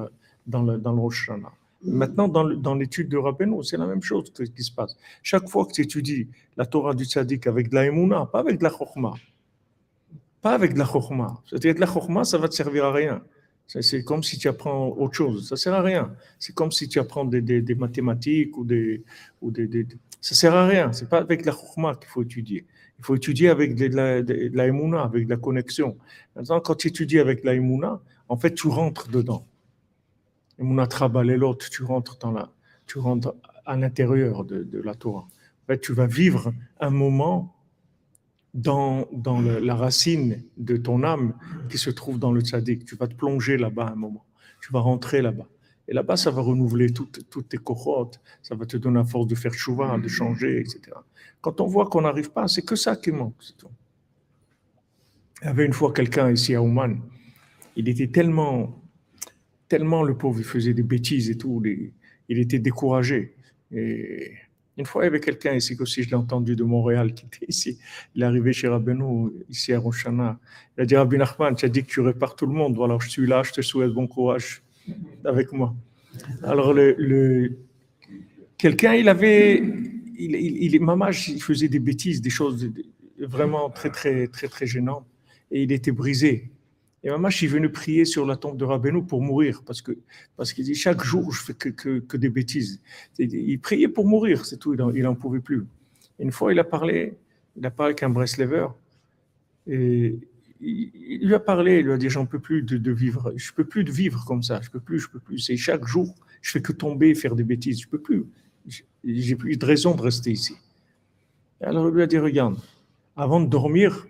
dans, le, dans le Rosh Hashanah. Maintenant, dans l'étude de Rabbeinu, c'est la même chose qui se passe. Chaque fois que tu étudies la Torah du Tzaddik avec de la Emouna, pas avec de la Chokhmah, pas avec de la Chokhmah. C'est-à-dire que la Chokhmah, ça va te servir à rien. C'est comme si tu apprends autre chose. Ça sert à rien. C'est comme si tu apprends des, mathématiques ou des, ou des, des, Ça sert à rien. Ce n'est pas avec la chokhmah qu'il faut étudier. Il faut étudier avec de la, de la avec de la connexion. Maintenant, quand tu étudies avec la en fait, tu rentres dedans. Emouna travaille l'autre, tu rentres dans la, tu rentres à l'intérieur de la Torah. En fait, tu vas vivre un moment dans, la racine de ton âme qui se trouve dans le tzaddik. Tu vas te plonger là-bas un moment. Tu vas rentrer là-bas. Et là-bas, ça va renouveler toutes, toutes tes cohortes. Ça va te donner la force de faire chouva, de changer, etc. Quand on voit qu'on n'arrive pas, c'est que ça qui manque. Tout. Il y avait une fois quelqu'un ici à Ouman. Il était tellement, tellement le pauvre, il faisait des bêtises et tout. Il était découragé. Et une fois, il y avait quelqu'un ici aussi, je l'ai entendu de Montréal, qui était ici. Il est arrivé chez Rabbeinu, ici à Roshana. Il a dit Rabbi Nachman, tu as dit que tu répares tout le monde. Alors, je suis là, je te souhaite bon courage avec moi. Alors, quelqu'un, il avait. Il, il, il, il faisait des bêtises, des choses vraiment très, très, très, très gênantes. Et il était brisé. Et maman, je suis venu prier sur la tombe de Rabbeinu pour mourir, parce que parce qu'il dit chaque jour je fais que, que, des bêtises. Il priait pour mourir, c'est tout. Il n'en pouvait plus. Une fois, il a parlé, il a parlé avec un Breslever, et il, lui a parlé, il lui a dit j'en peux plus de, vivre, je peux plus de vivre comme ça, je peux plus, je peux plus. C'est chaque jour, je fais que tomber, faire des bêtises, je peux plus. J'ai plus de raison de rester ici. Alors il lui a dit regarde, avant de dormir,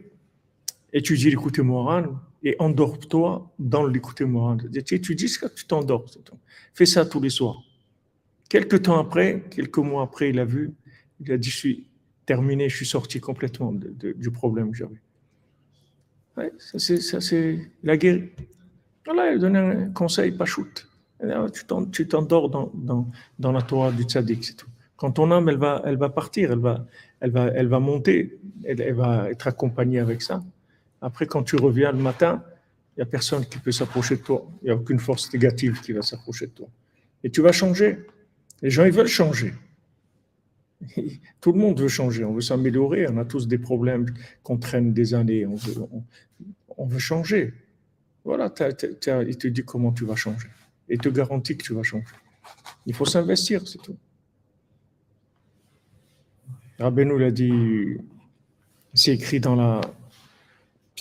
étudie l'écoute moral et endors-toi dans l'écoute moral. Tu étudies ce que tu t'endors. Fais ça tous les soirs. Quelques temps après, quelques mois après, il a vu, il a dit, je suis terminé, je suis sorti complètement du problème que j'avais. Ouais, ça c'est la guerre. Voilà, il donne un conseil, pas shoot. Tu t'endors dans, dans, dans, la Torah du tzaddik, c'est tout. Quand ton âme, elle va, elle va partir, elle va, elle va, elle va monter, elle va être accompagnée avec ça. Après, quand tu reviens le matin, il n'y a personne qui peut s'approcher de toi. Il n'y a aucune force négative qui va s'approcher de toi. Et tu vas changer. Les gens, ils veulent changer. Tout le monde veut changer, on veut s'améliorer, on a tous des problèmes qu'on traîne des années, on veut, on, veut changer. Voilà, il te dit comment tu vas changer. Et te garantit que tu vas changer. Il faut s'investir, c'est tout. Rabbeinu l'a dit, c'est écrit dans la,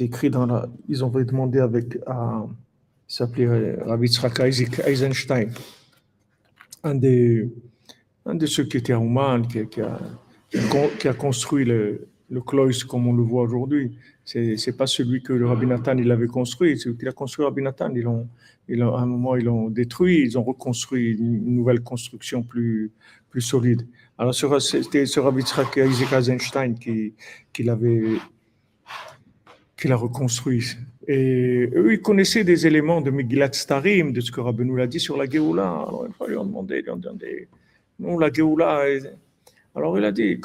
écrit dans la, ils ont demandé avec, à, il s'appelait Rabbi Eisenstein, un des, un de ceux qui était à Ouman, qui, a, qui, a, construit le, le Clois comme on le voit aujourd'hui. C'est n'est pas celui que le Rabbi Nathan il avait construit, celui qui a construit Rabbi Nathan. Ils ont, ils ont, à un moment, ils l'ont détruit, ils ont reconstruit une nouvelle construction plus, plus solide. Alors, c'était ce Rabbi Isaac Eisenstein qui, qui l'avait qui l'a reconstruit. Et eux, ils connaissaient des éléments de Megillat Starim, de ce que Rabbi nous l'a dit sur la Géoula. Alors, il lui ont demandé, lui ont non, la Géoula. Alors il a dit,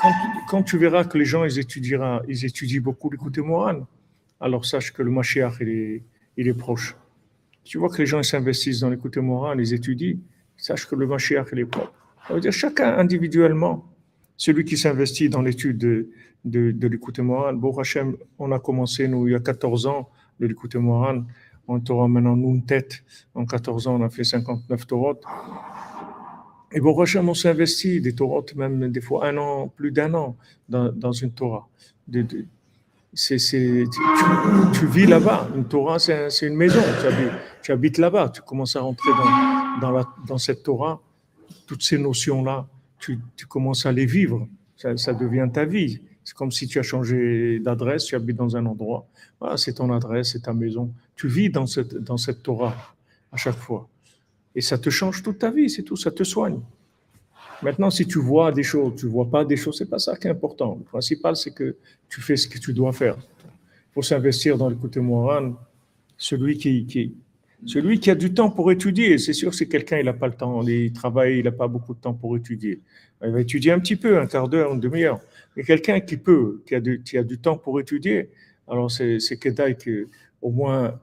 quand, tu verras que les gens ils étudieront, ils étudient beaucoup l'écoute Moran, alors sache que le Mashiach il est, il est proche. Tu vois que les gens s'investissent dans l'écoute Moran, ils étudient, sache que le Mashiach il est proche. Ça veut dire chacun individuellement, celui qui s'investit dans l'étude de, l'écoute Moran. Bon Hachem, on a commencé nous il y a 14 ans de l'écoute Moran. On t'aura maintenant nous une tête. En 14 ans, on a fait 59 Torah. Et bon, on s'investit des Torahs, même des fois un an, plus d'un an dans, une Torah. Tu, vis là-bas. Une Torah, c'est, une maison. Tu habites, là-bas. Tu commences à rentrer dans cette Torah. Toutes ces notions-là, tu, commences à les vivre. Ça, devient ta vie. C'est comme si tu as changé d'adresse, tu habites dans un endroit. Voilà, c'est ton adresse, c'est ta maison. Tu vis dans cette, dans cette Torah à chaque fois. Et ça te change toute ta vie, c'est tout, ça te soigne. Maintenant, si tu vois des choses, tu ne vois pas des choses, c'est pas ça qui est important. Le principal, c'est que tu fais ce que tu dois faire. Faut s'investir dans le côté moral. Celui qui, celui qui a du temps pour étudier, c'est sûr, c'est quelqu'un, il n'a pas le temps, il travaille, il n'a pas beaucoup de temps pour étudier. Il va étudier un petit peu, un quart d'heure, une demi-heure. Mais quelqu'un qui peut, qui a, du, qui temps pour étudier, alors c'est Kedai que au moins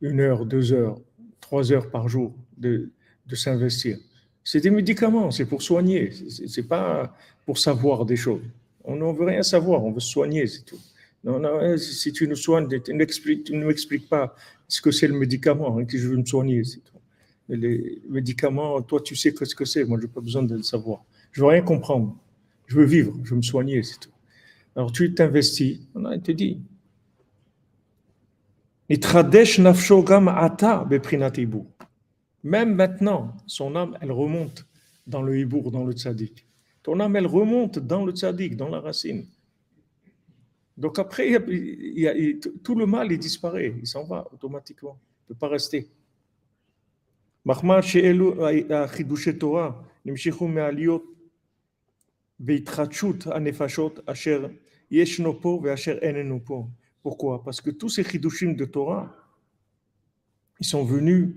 une heure, deux heures, trois heures par jour, de, de s'investir. C'est des médicaments, c'est pour soigner, c'est pas pour savoir des choses. On ne veut rien savoir, on veut soigner, c'est tout. Non, non, si tu nous soignes, tu ne m'expliques pas ce que c'est le médicament, hein, que je veux me soigner, les médicaments, toi, tu sais ce que c'est, moi, je n'ai pas besoin de le savoir. Je veux rien comprendre. Je veux vivre, je veux me soigner, c'est tout. Alors, tu t'investis, on a te dit. même maintenant, son âme, elle remonte dans le hibour, dans le tzaddik. Ton âme, elle remonte dans le tzaddik, dans la racine. Donc après, tout le mal, disparaît, il s'en va automatiquement. Il ne peut pas rester. Pourquoi? Parce que tous ces chidushim de Torah, ils sont venus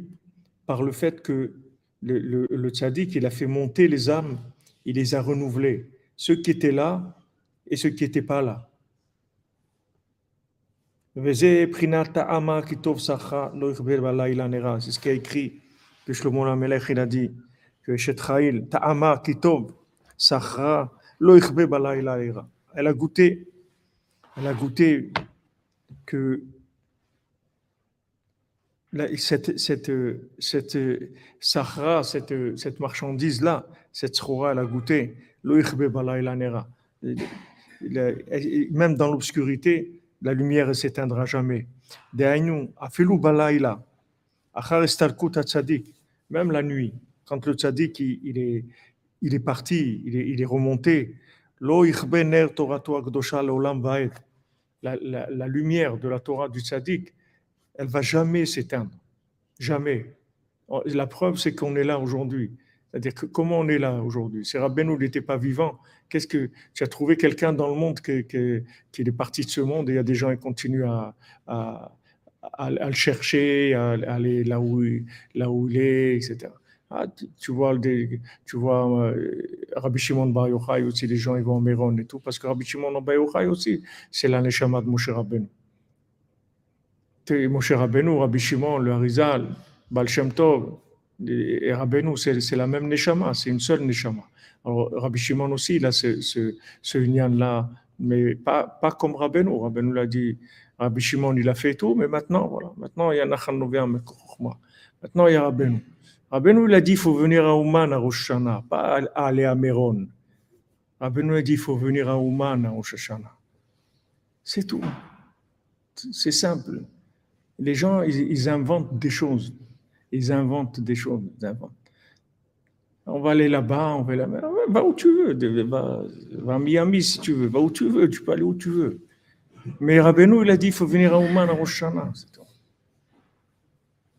par le fait que le, le, le tzaddik, il a fait monter les âmes, il les a renouvelées, ceux qui étaient là et ceux qui n'étaient pas là. C'est ce qu'a écrit que Shlomo Amelech, il a dit que Shetchaïl, Ta'ama kitov sachra lo Elle a goûté, elle a goûté que cette, cette, cette sahara, cette, cette marchandise-là, cette sroura, elle a goûté. Même dans l'obscurité, la lumière ne s'éteindra jamais. Même la nuit, quand le tzaddik il, est, il est parti, il est, il est remonté, la, la, la, lumière de la Torah du tzaddik, elle va jamais s'éteindre. Jamais. La preuve, c'est qu'on est là aujourd'hui. C'est-à-dire que comment on est là aujourd'hui? Si Rabbeinu n'était pas vivant, qu'est-ce que tu as trouvé quelqu'un dans le monde qui, est parti de ce monde et il y a des gens qui continuent à, le chercher, à, aller là où, il est, etc. Ah, tu vois, tu vois euh, Rabbi Shimon Bar Yochai aussi, les gens ils vont en Méron et tout, parce que Rabbi Shimon Bar Yochai aussi, c'est la Neshama de Moshe Rabbeinu. Moshe Rabbeinu, Rabbi Shimon, le Harizal, Baal Shem Tov, et Rabbeinu, c'est la même Neshama, c'est une seule Neshama. Alors, Rabbi Shimon aussi, il a ce, ce, ce là mais pas, pas comme Rabbeinu. Rabbeinu l'a dit, Rabbi Shimon, il a fait tout, mais maintenant, voilà, maintenant, il y a Nachan Maintenant, il y a Rabbeinu. Rabbeinu, il a dit, il faut venir à Ouman à Rosh pas aller à Méron. Rabbeinu a dit, il faut venir à Ouman à Rosh. C'est tout. C'est simple. Les gens, ils, inventent des choses. Ils inventent des choses. On va aller là-bas, on va là-bas. Va où tu veux. Va, à Miami si tu veux. Va où tu veux. Tu peux aller où tu veux. Mais Rabbeinu, il a dit il faut venir à Ouman à Rosh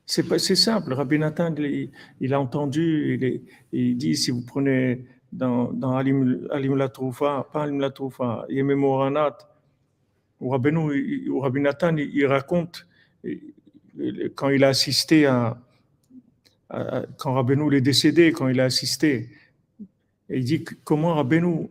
C'est simple. Rabbi Nathan, il, a entendu, il, il, dit si vous prenez dans, Alim, Alim la Troufa, pas Alim la Troufa, ou Rabbi Nathan, il raconte quand il a assisté à, quand Rabbeinu est décédé, quand il a assisté, il dit comment Rabbeinu,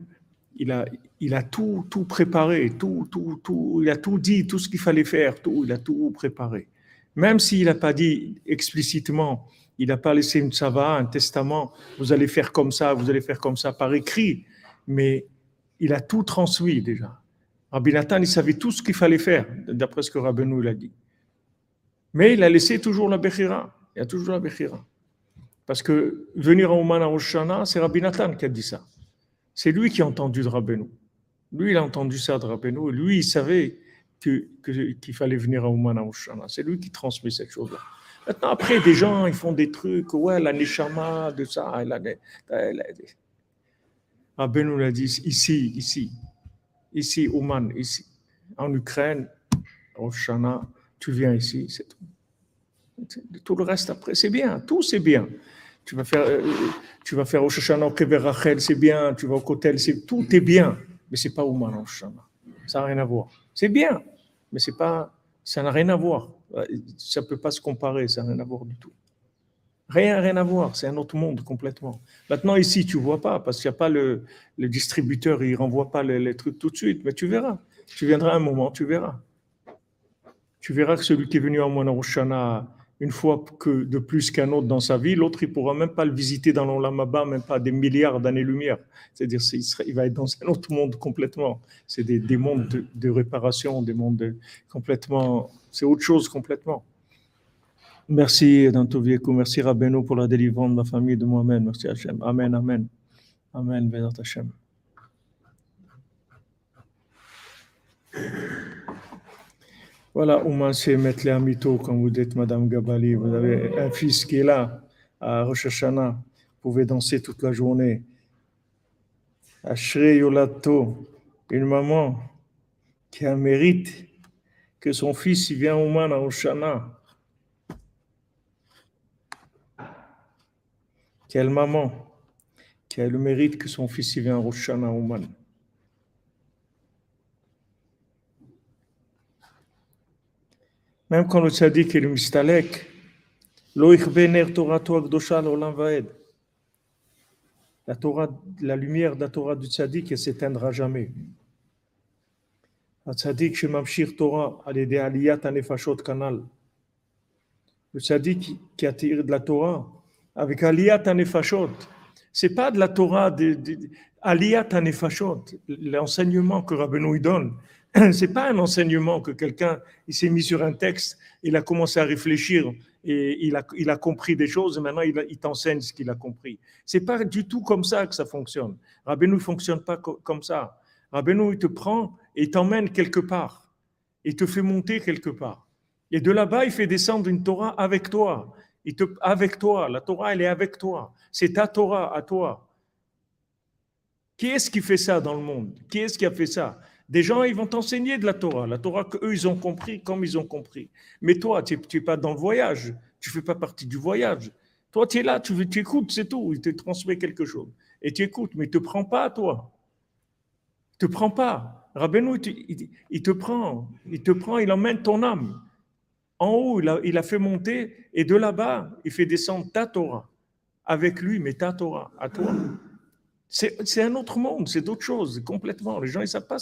il a, il a tout, tout préparé, tout, tout, tout, il a tout dit, tout ce qu'il fallait faire, tout, il a tout préparé. Même s'il n'a pas dit explicitement, il n'a pas laissé une sava, un testament, vous allez faire comme ça, vous allez faire comme ça par écrit, mais il a tout transmis déjà. Rabbi Nathan, il savait tout ce qu'il fallait faire, d'après ce que Rabbeinu l'a dit. Mais il a laissé toujours la Bechira. Il y a toujours la Bechira. Parce que venir à Ouman à c'est Rabbi Nathan qui a dit ça. C'est lui qui a entendu de Rabbeinu. Lui, il a entendu ça de Rabbeinu. Lui, il savait qu'il que, fallait venir à Ouman à C'est lui qui transmet cette chose-là. Maintenant, après, des gens, ils font des trucs, ouais, la Neshama, de ça. La, Rabbeinu l'a dit ici, ici, ici, Ouman, ici, en Ukraine, Rosh tu viens ici, c'est tout. Tout le reste après, c'est bien, tout c'est bien. Tu vas faire, euh, tu vas faire au Shoshana Rachel, c'est bien. Tu vas au Kotel, c'est tout est bien. Mais c'est pas Ouman au Shoshana. Ça n'a rien à voir. C'est bien, mais c'est pas, ça n'a rien à voir. Ça peut pas se comparer, ça n'a rien à voir du tout. Rien, rien à voir. C'est un autre monde complètement. Maintenant ici, tu vois pas parce qu'il n'y a pas le, le, distributeur, il renvoie pas les, trucs tout de suite. Mais tu verras. Tu viendras un moment, tu verras tu verras que celui qui est venu à Mouana une fois que de plus qu'un autre dans sa vie, l'autre, il pourra même pas le visiter dans l'Olamaba, même pas des milliards d'années-lumière. C'est-à-dire, il, va être dans un autre monde complètement. C'est des, des, mondes de, réparation, des mondes complètement. C'est autre chose complètement. Merci, Dantovieku. Merci, Rabbeinu, pour la délivrance de ma famille de moi-même. Merci, Hachem. Amen, Amen. Amen, Bézat Hachem. Voilà, c'est mettre les amito, comme vous dites, Madame Gabali. Vous avez un fils qui est là, à Rosh Hashanah. Vous pouvez danser toute la journée. Ashrei Yolato, une maman qui a un mérite que son fils il vient Ouman à Rosh Hashanah. Quelle maman qui a le mérite que son fils il vient à Rosh Hashanah. Même quand le tzaddik est le mistalek, la Torah, la lumière de la Torah du tzaddik, s'éteindra jamais. Le tzaddik, shemamshir Torah, al aliyat anefashot kanal. Le tzaddik qui attire de la Torah, avec aliyat anefashot, c'est pas de la Torah de, de aliyat anefashot, l'enseignement que Rabbeinu donne, c'est pas un enseignement que quelqu'un s'est mis sur un texte, il a commencé à réfléchir et il a, compris des choses et maintenant il, t'enseigne ce qu'il a compris. C'est pas du tout comme ça que ça fonctionne. Rabbeinu ne fonctionne pas comme ça. Rabbeinu, il te prend et t'emmène quelque part. Il te fait monter quelque part. Et de là-bas, il fait descendre une Torah avec toi. Avec toi. La Torah, elle est avec toi. C'est ta Torah à toi. Qui est-ce qui fait ça dans le monde? Qui est-ce qui a fait ça? Des gens, ils vont t'enseigner de la Torah, la Torah qu'eux, ils ont compris comme ils ont compris. Mais toi, tu n'es pas dans le voyage, tu ne fais pas partie du voyage. Toi, tu es là, tu, écoutes, c'est tout. Il te transmet quelque chose. Et tu écoutes, mais il ne te prend pas, toi. Il ne te prend pas. Rabbeinu, il, te prend, il te prend, il emmène ton âme. En haut, il a, il a fait monter, et de là-bas, il fait descendre ta Torah. Avec lui, mais ta Torah, à toi. C'est un autre monde, c'est d'autres choses, complètement. Les gens, ils ne savent pas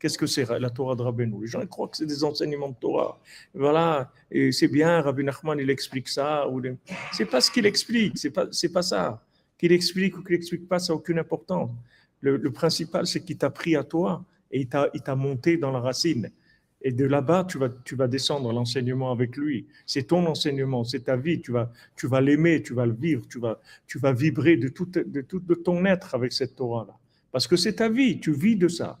qu'est-ce que c'est la Torah de Rabbeinu. Les gens, ils croient que c'est des enseignements de Torah. Voilà, et c'est bien, Rabbi Nachman, il explique ça. C'est pas ce qu'il explique, c'est pas, pas ça. Qu'il explique ou qu'il n'explique pas, ça n'a aucune importance. Le, le principal, c'est qu'il t'a pris à toi et il t'a monté dans la racine. Et de là-bas, tu vas, tu vas descendre l'enseignement avec lui. C'est ton enseignement, c'est ta vie. Tu vas, tu vas l'aimer, tu vas le vivre, tu vas, tu vas vibrer de tout, de tout de ton être avec cette Torah-là. Parce que c'est ta vie, tu vis de ça.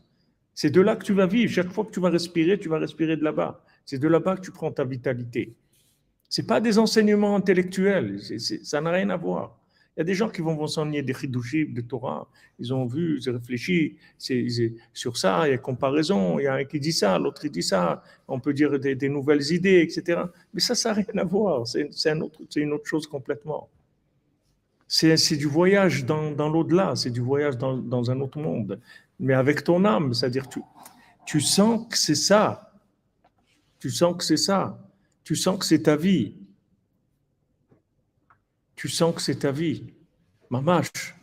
C'est de là que tu vas vivre. Chaque fois que tu vas respirer, tu vas respirer de là-bas. C'est de là-bas que tu prends ta vitalité. C'est pas des enseignements intellectuels, ça n'a rien à voir. Il y a des gens qui vont enseigner des chidushim, de Torah. Ils ont vu, ils ont réfléchi sur ça, il y a comparaison. Il y a un qui dit ça, l'autre qui dit ça. On peut dire des, nouvelles idées, etc. Mais ça, ça n'a rien à voir. C'est une autre chose complètement. C'est du voyage dans, l'au-delà, c'est du voyage dans, dans, un autre monde. Mais avec ton âme, c'est-à-dire tu, tu sens que c'est ça. Tu sens que c'est ça. Tu sens que c'est ta vie tu sens que c'est ta vie. Mamache,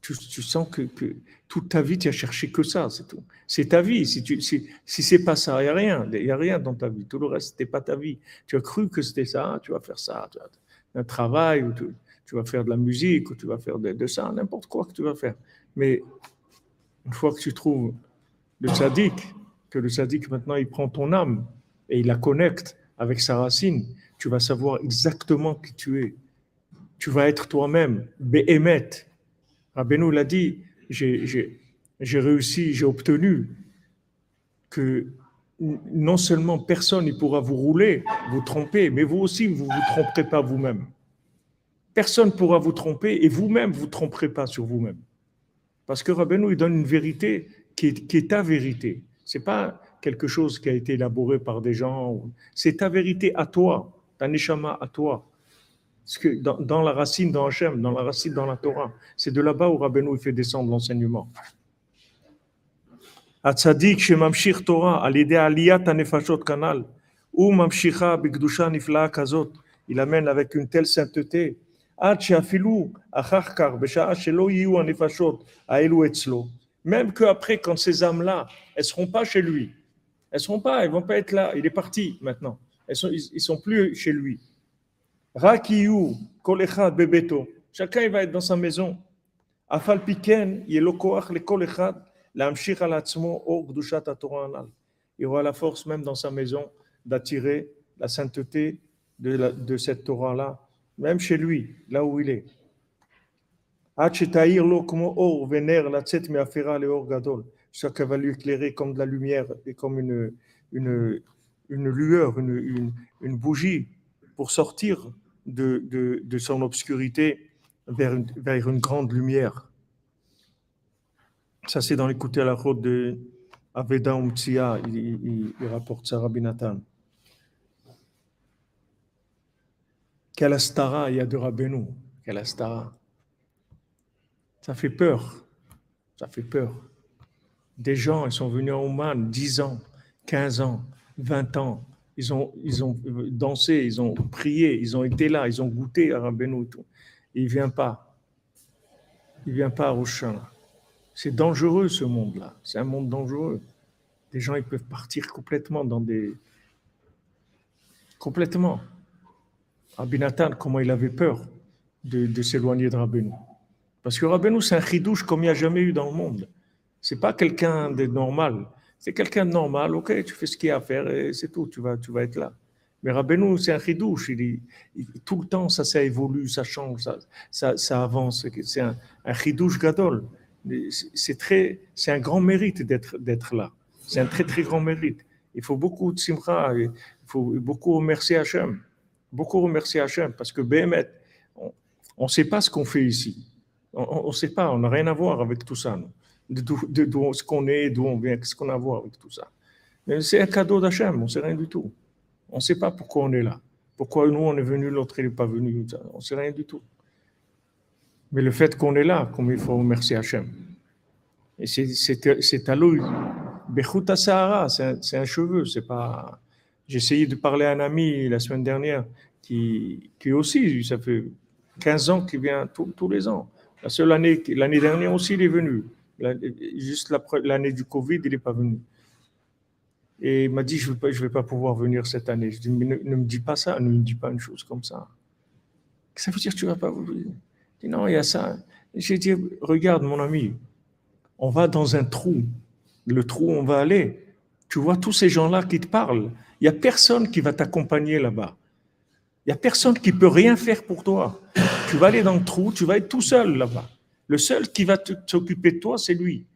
tu, tu sens que, toute ta vie, tu as cherché que ça, c'est tout. C'est ta vie. Si, si, c'est pas ça, il n'y a rien. Il n'y a rien dans ta vie. Tout le reste, n'était pas ta vie. Tu as cru que c'était ça, tu vas faire ça. Tu un travail, ou tu, vas faire de la musique, ou tu vas faire de, ça, n'importe quoi que tu vas faire. Mais une fois que tu trouves le sadique, que le sadique maintenant il prend ton âme et il la connecte avec sa racine, tu vas savoir exactement qui tu es tu vas être toi-même, Behemet. Rabbeinu l'a dit, j'ai réussi, j'ai obtenu que non seulement personne ne pourra vous rouler, vous tromper, mais vous aussi, vous ne vous tromperez pas vous-même. Personne ne pourra vous tromper et vous-même, vous ne tromperez pas sur vous-même. Parce que Rabbeinu, il donne une vérité qui est, qui est ta vérité. Ce n'est pas quelque chose qui a été élaboré par des gens. C'est ta vérité à toi, ta neshama à toi que dans, dans, la racine, dans Hachem, dans la racine, dans la Torah, c'est de là-bas où Rabbeinu fait descendre l'enseignement. הצדיק שממשיך תורה על ידי עליית הנפשות כנ"ל, הוא ממשיכה בקדושה נפלאה כזאת, il amène avec une telle sainteté, עד שאפילו אחר כך, בשעה שלא יהיו הנפשות האלו אצלו, même qu'après, quand ces âmes-là, elles ne seront pas chez lui, elles ne seront pas, elles ne vont pas être là, il est parti maintenant, elles sont, ils ne sont plus chez lui. Rakiyu, Kolechad, Bebeto. Chacun il va être dans sa maison. Afal Piken, Yelokoach, le Kolechad, Lamshir Alatzmo, O Gdushat Torah Il aura la force même dans sa maison d'attirer la sainteté de, la, de cette Torah-là, même chez lui, là où il est. Ça va lui éclairer comme de la lumière et comme une, une, une lueur, une, une, une bougie pour sortir de, de, son obscurité vers une, vers une, grande lumière. Ça, c'est dans l'écouter à la route de Aveda Umtsia, il, il, il, rapporte ça Rabbi Nathan. Quelle astara il y a de Rabbeinu, quelle astara. Ça fait peur, ça fait peur. Des gens, ils sont venus en Oman 10 ans, 15 ans, 20 ans, ils ont, ils ont dansé, ils ont prié, ils ont été là, ils ont goûté à Rabbeinu. Tout. il ne vient pas. Il ne vient pas à Roshan. C'est dangereux ce monde-là. C'est un monde dangereux. Des gens, ils peuvent partir complètement dans des. Complètement. Rabbi Nathan, comment il avait peur de, s'éloigner de Rabbeinu. Parce que Rabbeinu, c'est un chidouche comme il n'y a jamais eu dans le monde. C'est pas quelqu'un de normal. C'est quelqu'un de normal, ok, tu fais ce qu'il y a à faire et c'est tout, tu vas, tu vas être là. Mais Rabbeinu, c'est un chidouche. Il, tout le temps, ça, ça évolue, ça change, ça, ça, avance. C'est un, un chidouche gadol. C'est très, c'est un grand mérite d'être, d'être là. C'est un très, très grand mérite. Il faut beaucoup de simcha, il faut beaucoup remercier Hachem. Beaucoup remercier Hachem parce que Béhémet, on ne sait pas ce qu'on fait ici. On ne sait pas, on n'a rien à voir avec tout ça. De d'où ce qu'on est, d'où on vient, qu'est-ce qu'on a à voir avec tout ça. C'est un cadeau d'Hachem, on ne sait rien du tout. On ne sait pas pourquoi on est là. Pourquoi nous, on est venu, l'autre, il n'est pas venu. On ne sait rien du tout. Mais le fait qu'on est là, comme il faut remercier Hachem. Et c'est à l'eau. Bechuta Sahara, c'est un, cheveu. C'est pas. Essayé de parler à un ami la semaine dernière qui, qui aussi, ça fait 15 ans qu'il vient tous les ans. La seule année, l'année dernière aussi, il est venu. Juste l'année du Covid, il n'est pas venu. Et il m'a dit, je ne vais, pas pouvoir venir cette année. Je dis, ne, me dis pas ça, ne me dis pas une chose comme ça. Ça veut dire que tu ne vas pas venir. Il non, il y a ça. J'ai dit, regarde mon ami, on va dans un trou. Le trou, on va aller. Tu vois tous ces gens-là qui te parlent. Il n'y a personne qui va t'accompagner là-bas. Il n'y a personne qui peut rien faire pour toi. Tu vas aller dans le trou, tu vas être tout seul là-bas. Le seul qui va s'occuper de toi, c'est lui.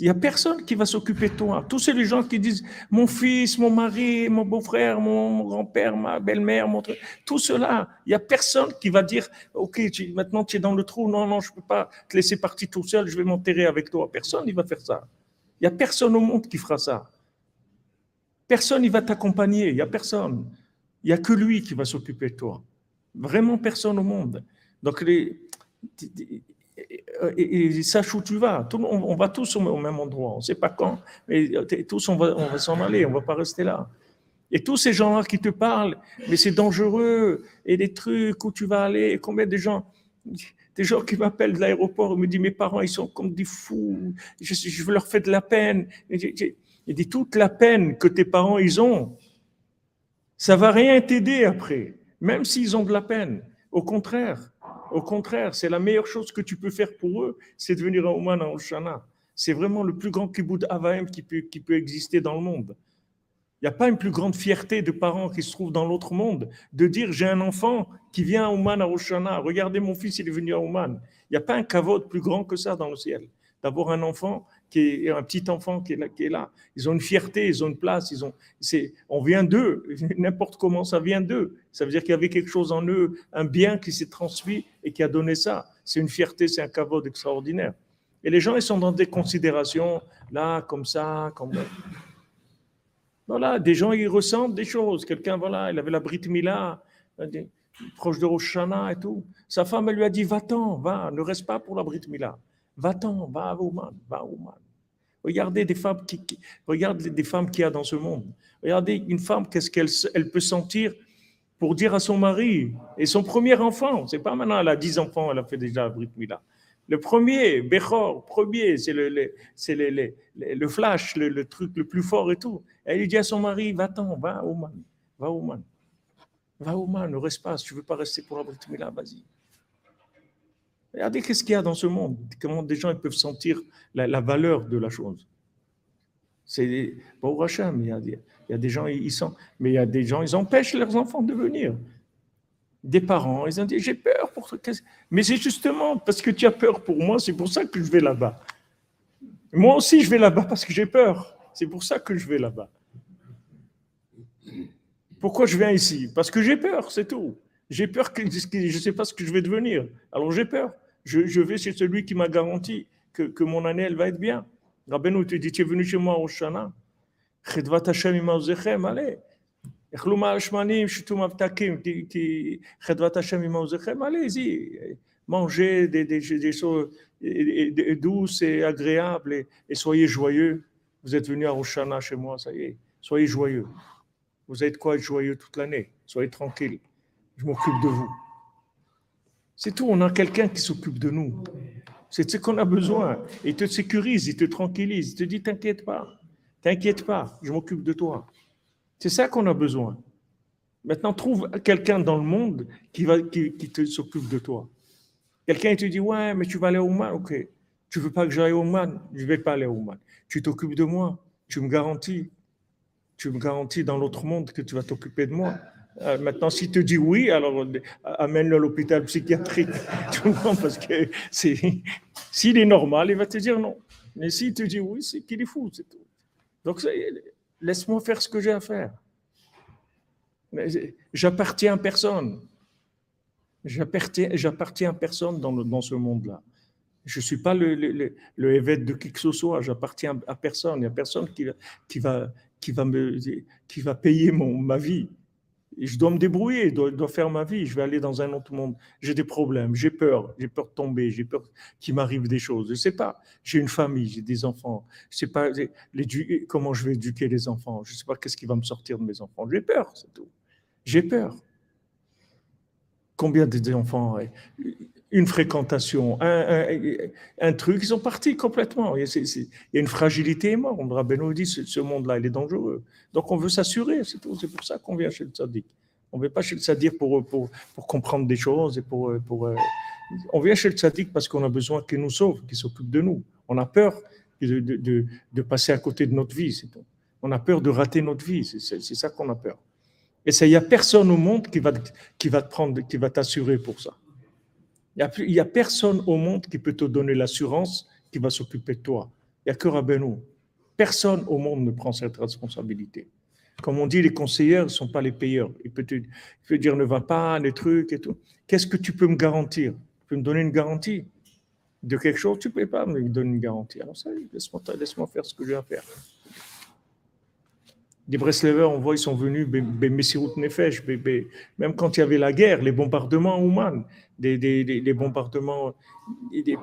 Il n'y a personne qui va s'occuper de toi. Tous ces gens qui disent mon fils, mon mari, mon beau-frère, mon grand-père, ma belle-mère, mon... tout cela, il n'y a personne qui va dire Ok, maintenant tu es dans le trou, non, non, je ne peux pas te laisser partir tout seul, je vais m'enterrer avec toi. Personne ne va faire ça. Il n'y a personne au monde qui fera ça. Personne ne va t'accompagner, il n'y a personne. Il n'y a que lui qui va s'occuper de toi. Vraiment personne au monde. Donc, les, et, sache où tu vas. On, va tous au, même endroit. On ne sait pas quand, mais tous on va, s'en aller. On ne va pas rester là. Et tous ces gens-là qui te parlent, mais c'est dangereux, et des trucs où tu vas aller, et combien de gens, des gens qui m'appellent de l'aéroport, me disent, mes parents, ils sont comme des fous, je, je leur faire de la peine. Il dit, toute la peine que tes parents, ils ont, ça va rien t'aider après, même s'ils ont de la peine. Au contraire, au contraire, c'est la meilleure chose que tu peux faire pour eux, c'est de venir à Oman en Oshana. C'est vraiment le plus grand kibbutz Avaim qui peut, qui peut exister dans le monde. Il n'y a pas une plus grande fierté de parents qui se trouvent dans l'autre monde de dire j'ai un enfant qui vient à Oman à Oshana. Regardez mon fils, il est venu à Oman. Il n'y a pas un kavod plus grand que ça dans le ciel. D'avoir un enfant qui est un petit enfant qui est là, qui est là. Ils ont une fierté, ils ont une place, ils ont, c'est, on vient d'eux, n'importe comment ça vient d'eux. Ça veut dire qu'il y avait quelque chose en eux, un bien qui s'est transmis et qui a donné ça. C'est une fierté, c'est un caveau extraordinaire. Et les gens, ils sont dans des considérations, là, comme ça, comme Voilà, des gens, ils ressentent des choses. Quelqu'un, voilà, il avait la Brit Mila, proche de Roshana et tout. Sa femme, elle lui a dit, va-t'en, va, ne reste pas pour la Brit Mila. Va-t'en, va à Ouman, va à Ouman. Regardez des femmes qui, regarde des femmes qu'il y a dans ce monde. Regardez une femme, qu'est-ce qu'elle elle peut sentir pour dire à son mari et son premier enfant. C'est pas maintenant, elle a dix enfants, elle a fait déjà Mila. Le premier, Bechor, premier, c'est le, c'est le, le, flash, le, truc le plus fort et tout. Elle dit à son mari, va-t'en, va à Ouman, va à Ouman. Va à Ouman, ne reste pas, si tu veux pas rester pour la Mila, vas-y. Regardez qu'est-ce qu'il y a dans ce monde, comment des gens peuvent sentir la, valeur de la chose? C'est pour Hachem, il il y a des gens, ils sont, mais il y a des gens, ils empêchent leurs enfants de venir. Des parents, ils ont dit J'ai peur pour toi. Mais c'est justement parce que tu as peur pour moi, c'est pour ça que je vais là-bas. Moi aussi, je vais là-bas parce que j'ai peur. C'est pour ça que je vais là-bas. Pourquoi je viens ici? Parce que j'ai peur, c'est tout. J'ai peur que je ne sais pas ce que je vais devenir. Alors j'ai peur. Je, vais chez celui qui m'a garanti que, que, mon année, elle va être bien. Rabbeinu te dit, tu es venu chez moi au Shana. Allez. Allez-y, mangez des, des, des choses douces et agréables et, soyez joyeux. Vous êtes venu à Roshana chez moi, ça y est. Soyez joyeux. Vous êtes quoi être joyeux toute l'année? Soyez tranquille je m'occupe de vous. C'est tout, on a quelqu'un qui s'occupe de nous. C'est ce qu'on a besoin. Il te sécurise, il te tranquillise, il te dit T'inquiète pas, t'inquiète pas, je m'occupe de toi. C'est ça qu'on a besoin. Maintenant, trouve quelqu'un dans le monde qui, va, qui, te s'occupe de toi. Quelqu'un te dit Ouais, mais tu vas aller au Man. Ok. Tu veux pas que j'aille au Man Je vais pas aller au Man. Tu t'occupes de moi. Tu me garantis. tu me garantis dans l'autre monde que tu vas t'occuper de moi. Euh, maintenant, s'il te dit oui, alors euh, amène-le à l'hôpital psychiatrique. Tout le monde, parce que s'il est normal, il va te dire non. Mais s'il te dit oui, c'est qu'il est fou, c'est tout. Donc, laisse-moi faire ce que j'ai à faire. J'appartiens à personne. J'appartiens à personne dans, ce monde-là. Je ne suis pas le, évêque de qui que ce soit, j'appartiens à personne. Il n'y a personne qui, va, qui, va qui va payer mon, ma vie. Je dois me débrouiller, je dois, faire ma vie. Je vais aller dans un autre monde. J'ai des problèmes, j'ai peur, j'ai peur de tomber, j'ai peur qu'il m'arrive des choses. Je ne sais pas. J'ai une famille, j'ai des enfants. Je ne sais pas comment je vais éduquer les enfants. Je ne sais pas qu'est-ce qui va me sortir de mes enfants. J'ai peur, c'est tout. J'ai peur. Combien d'enfants Une fréquentation, un, truc, ils sont partis complètement. Il y a, une fragilité énorme. Rabbeinu dit ce, monde-là, il est dangereux. Donc on veut s'assurer, c'est tout. C'est pour ça qu'on vient chez le tzaddik. On ne vient pas chez le tzaddik pour, pour, pour, comprendre des choses. Et pour, pour, euh, on vient chez le tzaddik parce qu'on a besoin qu'il nous sauve, qu'il s'occupe de nous. On a peur de, de, de, passer à côté de notre vie, c'est tout. On a peur de rater notre vie, c'est ça qu'on a peur. Et il n'y a personne au monde qui va, qui va te prendre, qui va t'assurer pour ça. Il n'y a, personne au monde qui peut te donner l'assurance qui va s'occuper de toi. Il n'y a que Rabbeinu. Personne au monde ne prend cette responsabilité. Comme on dit, les conseillers ne sont pas les payeurs. Il peut, te, dire ne va pas, les trucs et tout. Qu'est-ce que tu peux me garantir? Tu peux me donner une garantie? De quelque chose? Tu ne peux pas me donner une garantie. Alors ça, laisse-moi laisse faire ce que j'ai à faire les Breslevers, on voit, ils sont venus, Nefesh, même quand il y avait la guerre, les bombardements humains, des, bombardements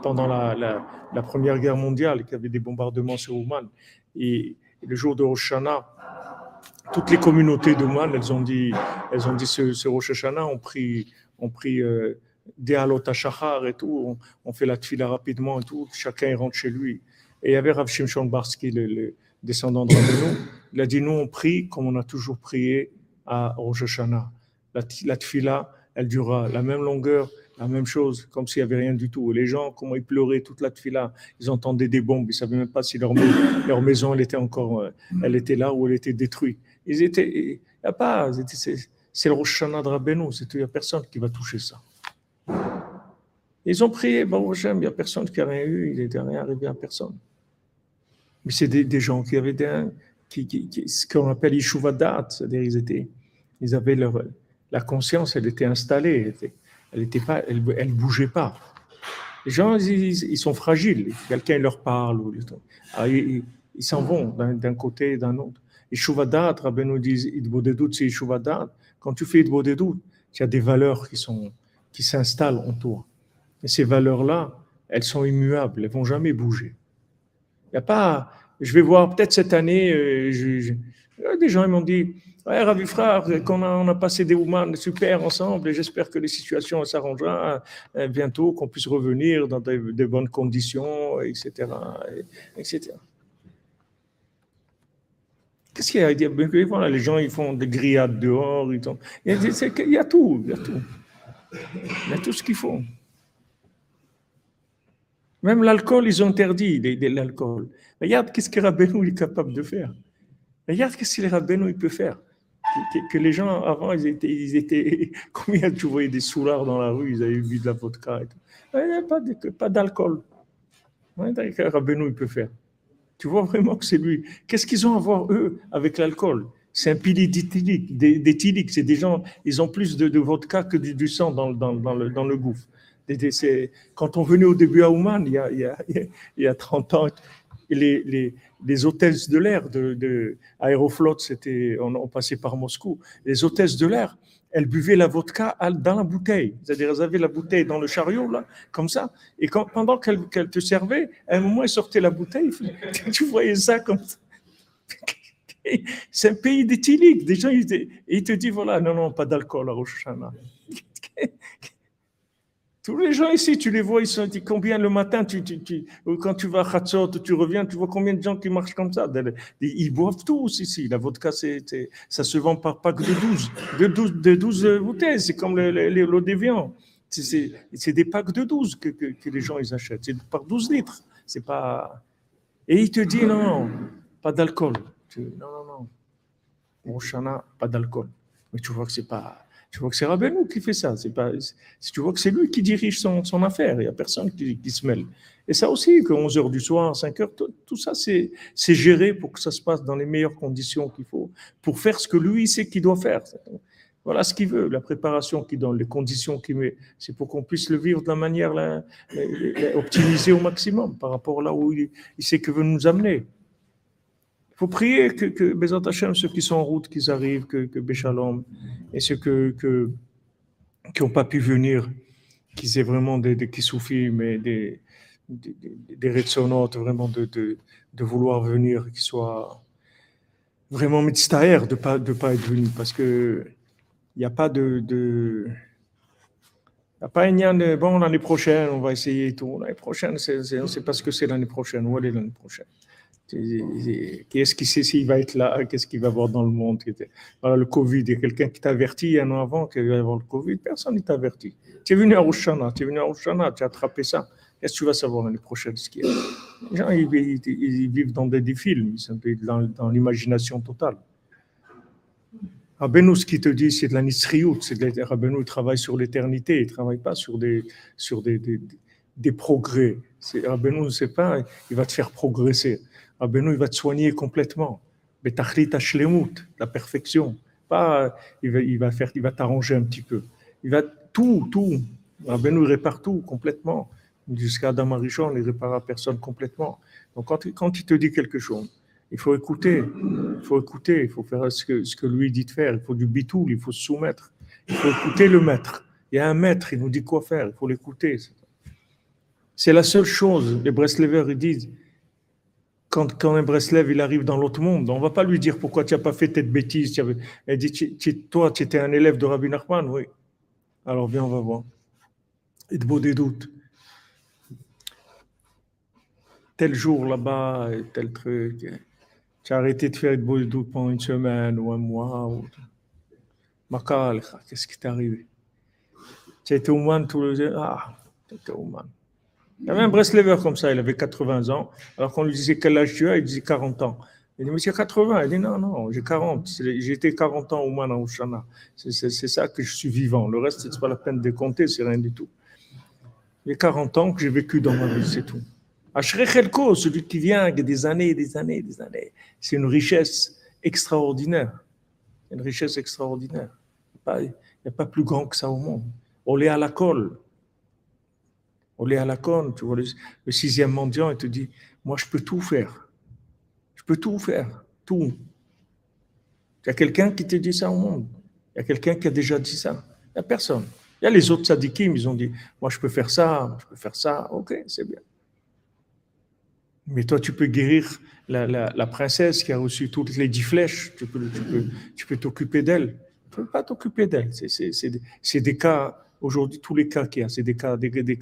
pendant la, Première Guerre mondiale, il y avait des bombardements sur Ouman. Et, le jour de Rosh Hashanah, toutes les communautés d'Ouman, elles ont dit, elles ont dit ce, Rosh Hashanah, on prie, on prie euh, des et tout, on, fait la tfila rapidement et tout, chacun rentre chez lui. Et il y avait Rav Shimshon Barski, le descendant de nous, il a dit, nous on prie comme on a toujours prié à Rosh Hashanah. La, la elle durera la même longueur, la même chose, comme s'il n'y avait rien du tout. Les gens, comment ils pleuraient toute la tfila, ils entendaient des bombes, ils ne savaient même pas si leur, maison, elle était encore, euh, elle était là ou elle était détruite. Ils étaient, il n'y a pas, c'est le Rosh Hashanah de Rabbeinu, il n'y a personne qui va toucher ça. Ils ont prié, il n'y a personne qui a rien eu, il n'était rien arrivé à personne. Mais c'est des, gens qui avaient ce qu'on appelle Ishuvadat, c'est-à-dire ils, étaient, ils avaient leur, la conscience, elle était installée, elle était pas, elle, bougeait pas. Les gens, ils, sont fragiles. Quelqu'un leur parle, ah, ils s'en vont d'un côté et d'un autre. Ishuvadat, Rabbi nous dit, Idbodedut, c'est Ishuvadat. Quand tu fais Idbodedut, il y a des valeurs qui sont qui s'installent en toi. Et ces valeurs-là, elles sont immuables, elles vont jamais bouger. N'y a pas, je vais voir peut-être cette année, euh, des gens m'ont dit, ouais, Ravi Frère, qu'on a, on a passé des moments super ensemble et j'espère que les situations s'arrangeront euh, bientôt, qu'on puisse revenir dans de, bonnes conditions, etc. etc. Qu'est-ce qu'il y a à dire? Voilà, Les gens ils font des grillades dehors, il, y a, il y a tout, il y a tout. Il y a tout ce qu'il faut. Même l'alcool, ils ont interdit l'alcool. Regarde qu'est-ce que Rabbeinu est capable de faire? Regarde qu'est-ce que Rabbeinu peut faire? Que, les gens, avant, ils étaient, ils étaient combien tu voyais des soulards dans la rue, ils avaient bu de la vodka et tout. Pas d'alcool. Qu'est-ce que Rabbeinu il peut faire? Tu vois vraiment que c'est lui. Qu'est-ce qu'ils ont à voir, eux, avec l'alcool? C'est un pilier d'éthylique. C'est des gens, ils ont plus de, vodka que du, sang dans, le, dans le gouffre. Quand on venait au début à Ouman, il y a, il y a, 30 ans, les, les, hôtesses de l'air de, de Aeroflot, on, passait par Moscou, les hôtesses de l'air, elles buvaient la vodka dans la bouteille. C'est-à-dire, elles avaient la bouteille dans le chariot, là, comme ça. Et pendant qu'elles te servaient, à un moment, elles sortaient la bouteille. Tu voyais ça comme ça. C'est un pays d'éthylique. Des gens, ils, ils te disent, voilà, non, non, pas d'alcool à Rosh tous les gens ici, tu les vois, ils sont combien le matin, tu, tu, quand tu vas à Khatsot, tu reviens, tu vois combien de gens qui marchent comme ça? Ils boivent tous ici. La vodka, c'est, ça se vend par pack de 12, de 12, de 12 bouteilles. C'est comme l'eau des viandes. C'est, des packs de 12 que, que, les gens ils achètent. C'est par 12 litres. C'est pas. Et il te dit non, non, pas d'alcool. Non, non, non. Roshana, pas d'alcool. Mais tu vois que c'est pas. Tu vois que c'est Rabbeinu qui fait ça. C'est pas, tu vois que c'est lui qui dirige son, son affaire. Il n'y a personne qui, qui, se mêle. Et ça aussi, que 11 h du soir, 5 h tout, ça, c'est géré pour que ça se passe dans les meilleures conditions qu'il faut, pour faire ce que lui sait qu'il doit faire. Voilà ce qu'il veut, la préparation qu'il donne, les conditions qu'il met. C'est pour qu'on puisse le vivre de la manière la, optimisée au maximum par rapport là où il, il sait que veut nous amener. Il faut prier que, que Hashem, ceux qui sont en route, qu'ils arrivent, que, que Béchalom, et ceux que, qui n'ont pas pu venir, qu'ils aient vraiment des, des mais des, des, des, vraiment de, de, de, vouloir venir, qu'ils soient vraiment mitztaher de ne pas, de pas être venus, parce que il n'y a pas de... de a pas bon l'année prochaine, on va essayer tout. L'année prochaine, c'est, on ne sait pas ce que c'est l'année prochaine. Où est l'année prochaine Qu'est-ce qui sait s'il va être là Qu'est-ce qu'il va avoir dans le monde Voilà, le Covid, il y a quelqu'un qui t'a averti un an avant qu'il va y avoir le Covid. Personne ne t'a averti. Tu es venu à Roshana, tu es venu à Roshana, tu as attrapé ça. Qu'est-ce que tu vas savoir l'année prochaine ce qu'il y a? Les gens, ils, vivent dans des, des films, ils sont dans, l'imagination totale. Rabbeinu, ce qu'il te dit, c'est de la nisriout. Rabbeinu, il travaille sur l'éternité, il ne travaille pas sur des, sur des, des, des progrès. Rabbeinu, pas, il va te faire progresser. Rabbeinu, il va te soigner complètement. Betachlit hashlemut, la perfection. Pas, il va, il va faire, il va t'arranger un petit peu. Il va tout, tout. Rabbeinu, il répare tout complètement. Jusqu'à Adam Arishon, il répare à personne complètement. Donc, quand, quand il te dit quelque chose, il faut écouter, il faut écouter, il faut faire ce que, ce que lui dit de faire. Il faut du bitoul, il faut se soumettre. Il faut écouter le maître. Il y a un maître, il nous dit quoi faire, il faut l'écouter. C'est la seule chose. Les Breslevers, ils disent, quand, quand un Breslev il arrive dans l'autre monde, on ne va pas lui dire pourquoi tu n'as pas fait cette bêtise. Elle dit, toi, tu étais un élève de Rabbi Nachman, oui. Alors viens, on va voir. Et de des doutes. Tel jour là-bas, tel truc. Tu as arrêté de faire de beau des doutes pendant une semaine ou un mois. Ou... qu'est-ce qui t'est arrivé? Tu as été au les jours? Ah, tu étais au Man. Il y avait un Breslever comme ça, il avait 80 ans. Alors qu'on lui disait quel âge tu as, il disait 40 ans. Il dit, mais 80. Il dit, non, non, j'ai 40. J'ai été 40 ans au Man à Oshana. C'est ça que je suis vivant. Le reste, c'est pas la peine de compter, c'est rien du tout. J'ai 40 ans que j'ai vécu dans ma vie, c'est tout. Ashrech celui qui vient avec des années, des années, des années, c'est une richesse extraordinaire. Une richesse extraordinaire. Il n'y a pas plus grand que ça au monde. On est à la colle. On est à la conne, tu vois, le, sixième mendiant, il te dit, moi je peux tout faire. Je peux tout faire, tout. Il y a quelqu'un qui te dit ça au monde. Il y a quelqu'un qui a déjà dit ça. Il n'y a personne. Il y a les autres sadikim, ils ont dit, moi je peux faire ça, je peux faire ça, ok, c'est bien. Mais toi, tu peux guérir la, princesse qui a reçu toutes les dix flèches, tu peux, tu peux, t'occuper d'elle. Tu ne peux pas t'occuper d'elle. C'est des cas Aujourd'hui, tous les cas qu'il y a, c'est des cas,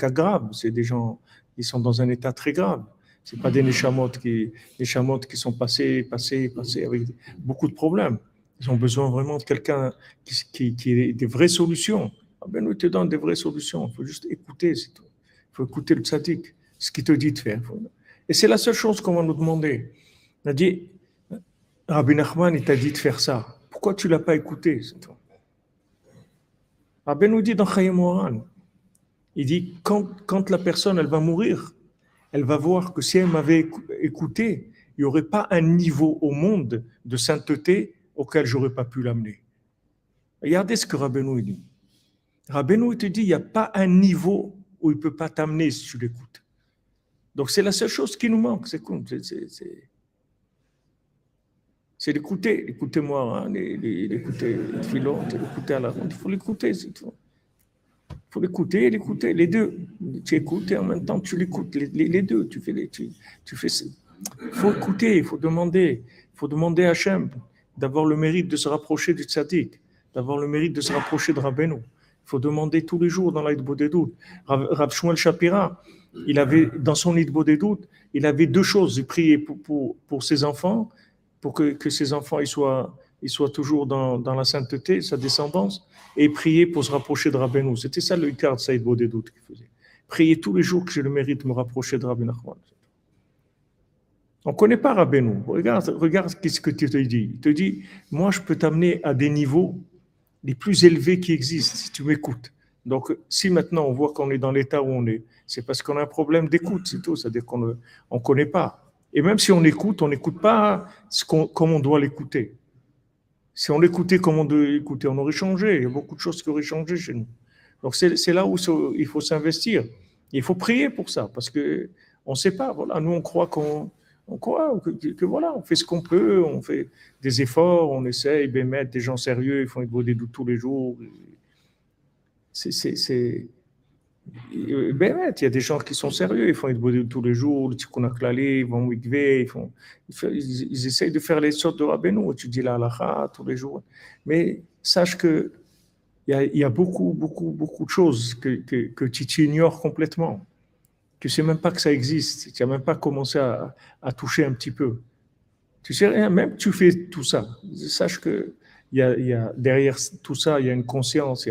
graves. C'est des gens qui sont dans un état très grave. C'est pas des néchamotes qui, qui sont passés, passés, passés avec beaucoup de problèmes. Ils ont besoin vraiment de quelqu'un qui, qui, qui ait des vraies solutions. Ah ben, nous te donne des vraies solutions. Il faut juste écouter, c'est tout. Il faut écouter le tzaddik, ce qu'il te dit de faire. Et c'est la seule chose qu'on va nous demander. On a dit, Rabbi Nachman, il t'a dit de faire ça. Pourquoi tu l'as pas écouté c'est tout? Rabbi nous dit dans Chayim il dit quand, la personne elle va mourir, elle va voir que si elle m'avait écouté, il n'y aurait pas un niveau au monde de sainteté auquel j'aurais pas pu l'amener. Regardez ce que Rabbeinu dit. Rabbeinu te dit, il n'y a pas un niveau où il ne peut pas t'amener si tu l'écoutes. Donc c'est la seule chose qui nous manque, c'est c'est d'écouter. Écoutez-moi, hein, l'écouter, l'écouter à la ronde. Il faut l'écouter, c'est tout. Il faut l'écouter l'écouter, les deux. Tu écoutes et en même temps tu l'écoutes, les, deux. Tu fais les, tu, fais. Il faut écouter, il faut demander, il faut demander à Hachem d'avoir le mérite de se rapprocher du tzaddik, d'avoir le mérite de se rapprocher de Rabbeinu. Il faut demander tous les jours dans l'Aïdbo des doutes. Rav Shmuel Shapira, il avait, dans son Aïdbo des doutes, il avait deux choses. Il priait pour, pour, pour ses enfants pour que, que ses enfants soient, soient toujours dans, dans, la sainteté, sa descendance, et prier pour se rapprocher de Rabbeinu. C'était ça le Icar de Saïd Bodedout qu'il faisait. Prier tous les jours que j'ai le mérite de me rapprocher de Nachman. On ne connaît pas Rabbeinu. Regarde, regarde ce que tu te dis. Il te dit, moi, je peux t'amener à des niveaux les plus élevés qui existent si tu m'écoutes. Donc, si maintenant on voit qu'on est dans l'état où on est, c'est parce qu'on a un problème d'écoute, c'est tout. C'est-à-dire qu'on ne connaît pas. Et même si on écoute, on n'écoute pas ce comme on doit l'écouter. Si on l'écoutait comme on doit l'écouter, on aurait changé. Il y a beaucoup de choses qui auraient changé chez nous. Donc, c'est là où il faut s'investir. Il faut prier pour ça, parce que on ne sait pas. Voilà, nous, on croit qu'on on croit que, voilà, on fait ce qu'on peut, on fait des efforts, on essaye de mettre des gens sérieux, ils font des doutes tous les jours. C'est. Ben, il y a des gens qui sont sérieux, ils font doutes tous les jours, le tikkun ils vont ils font, ils, essayent de faire les sortes de rabbeinu, tu dis la halakha tous les jours. Mais sache que il y a, beaucoup, beaucoup, beaucoup de choses que, que, tu ignores complètement tu sais même pas que ça existe, tu n'as même pas commencé à, toucher un petit peu. Tu sais rien, même tu fais tout ça. Sache que y a, y a, derrière tout ça, il y a une conscience,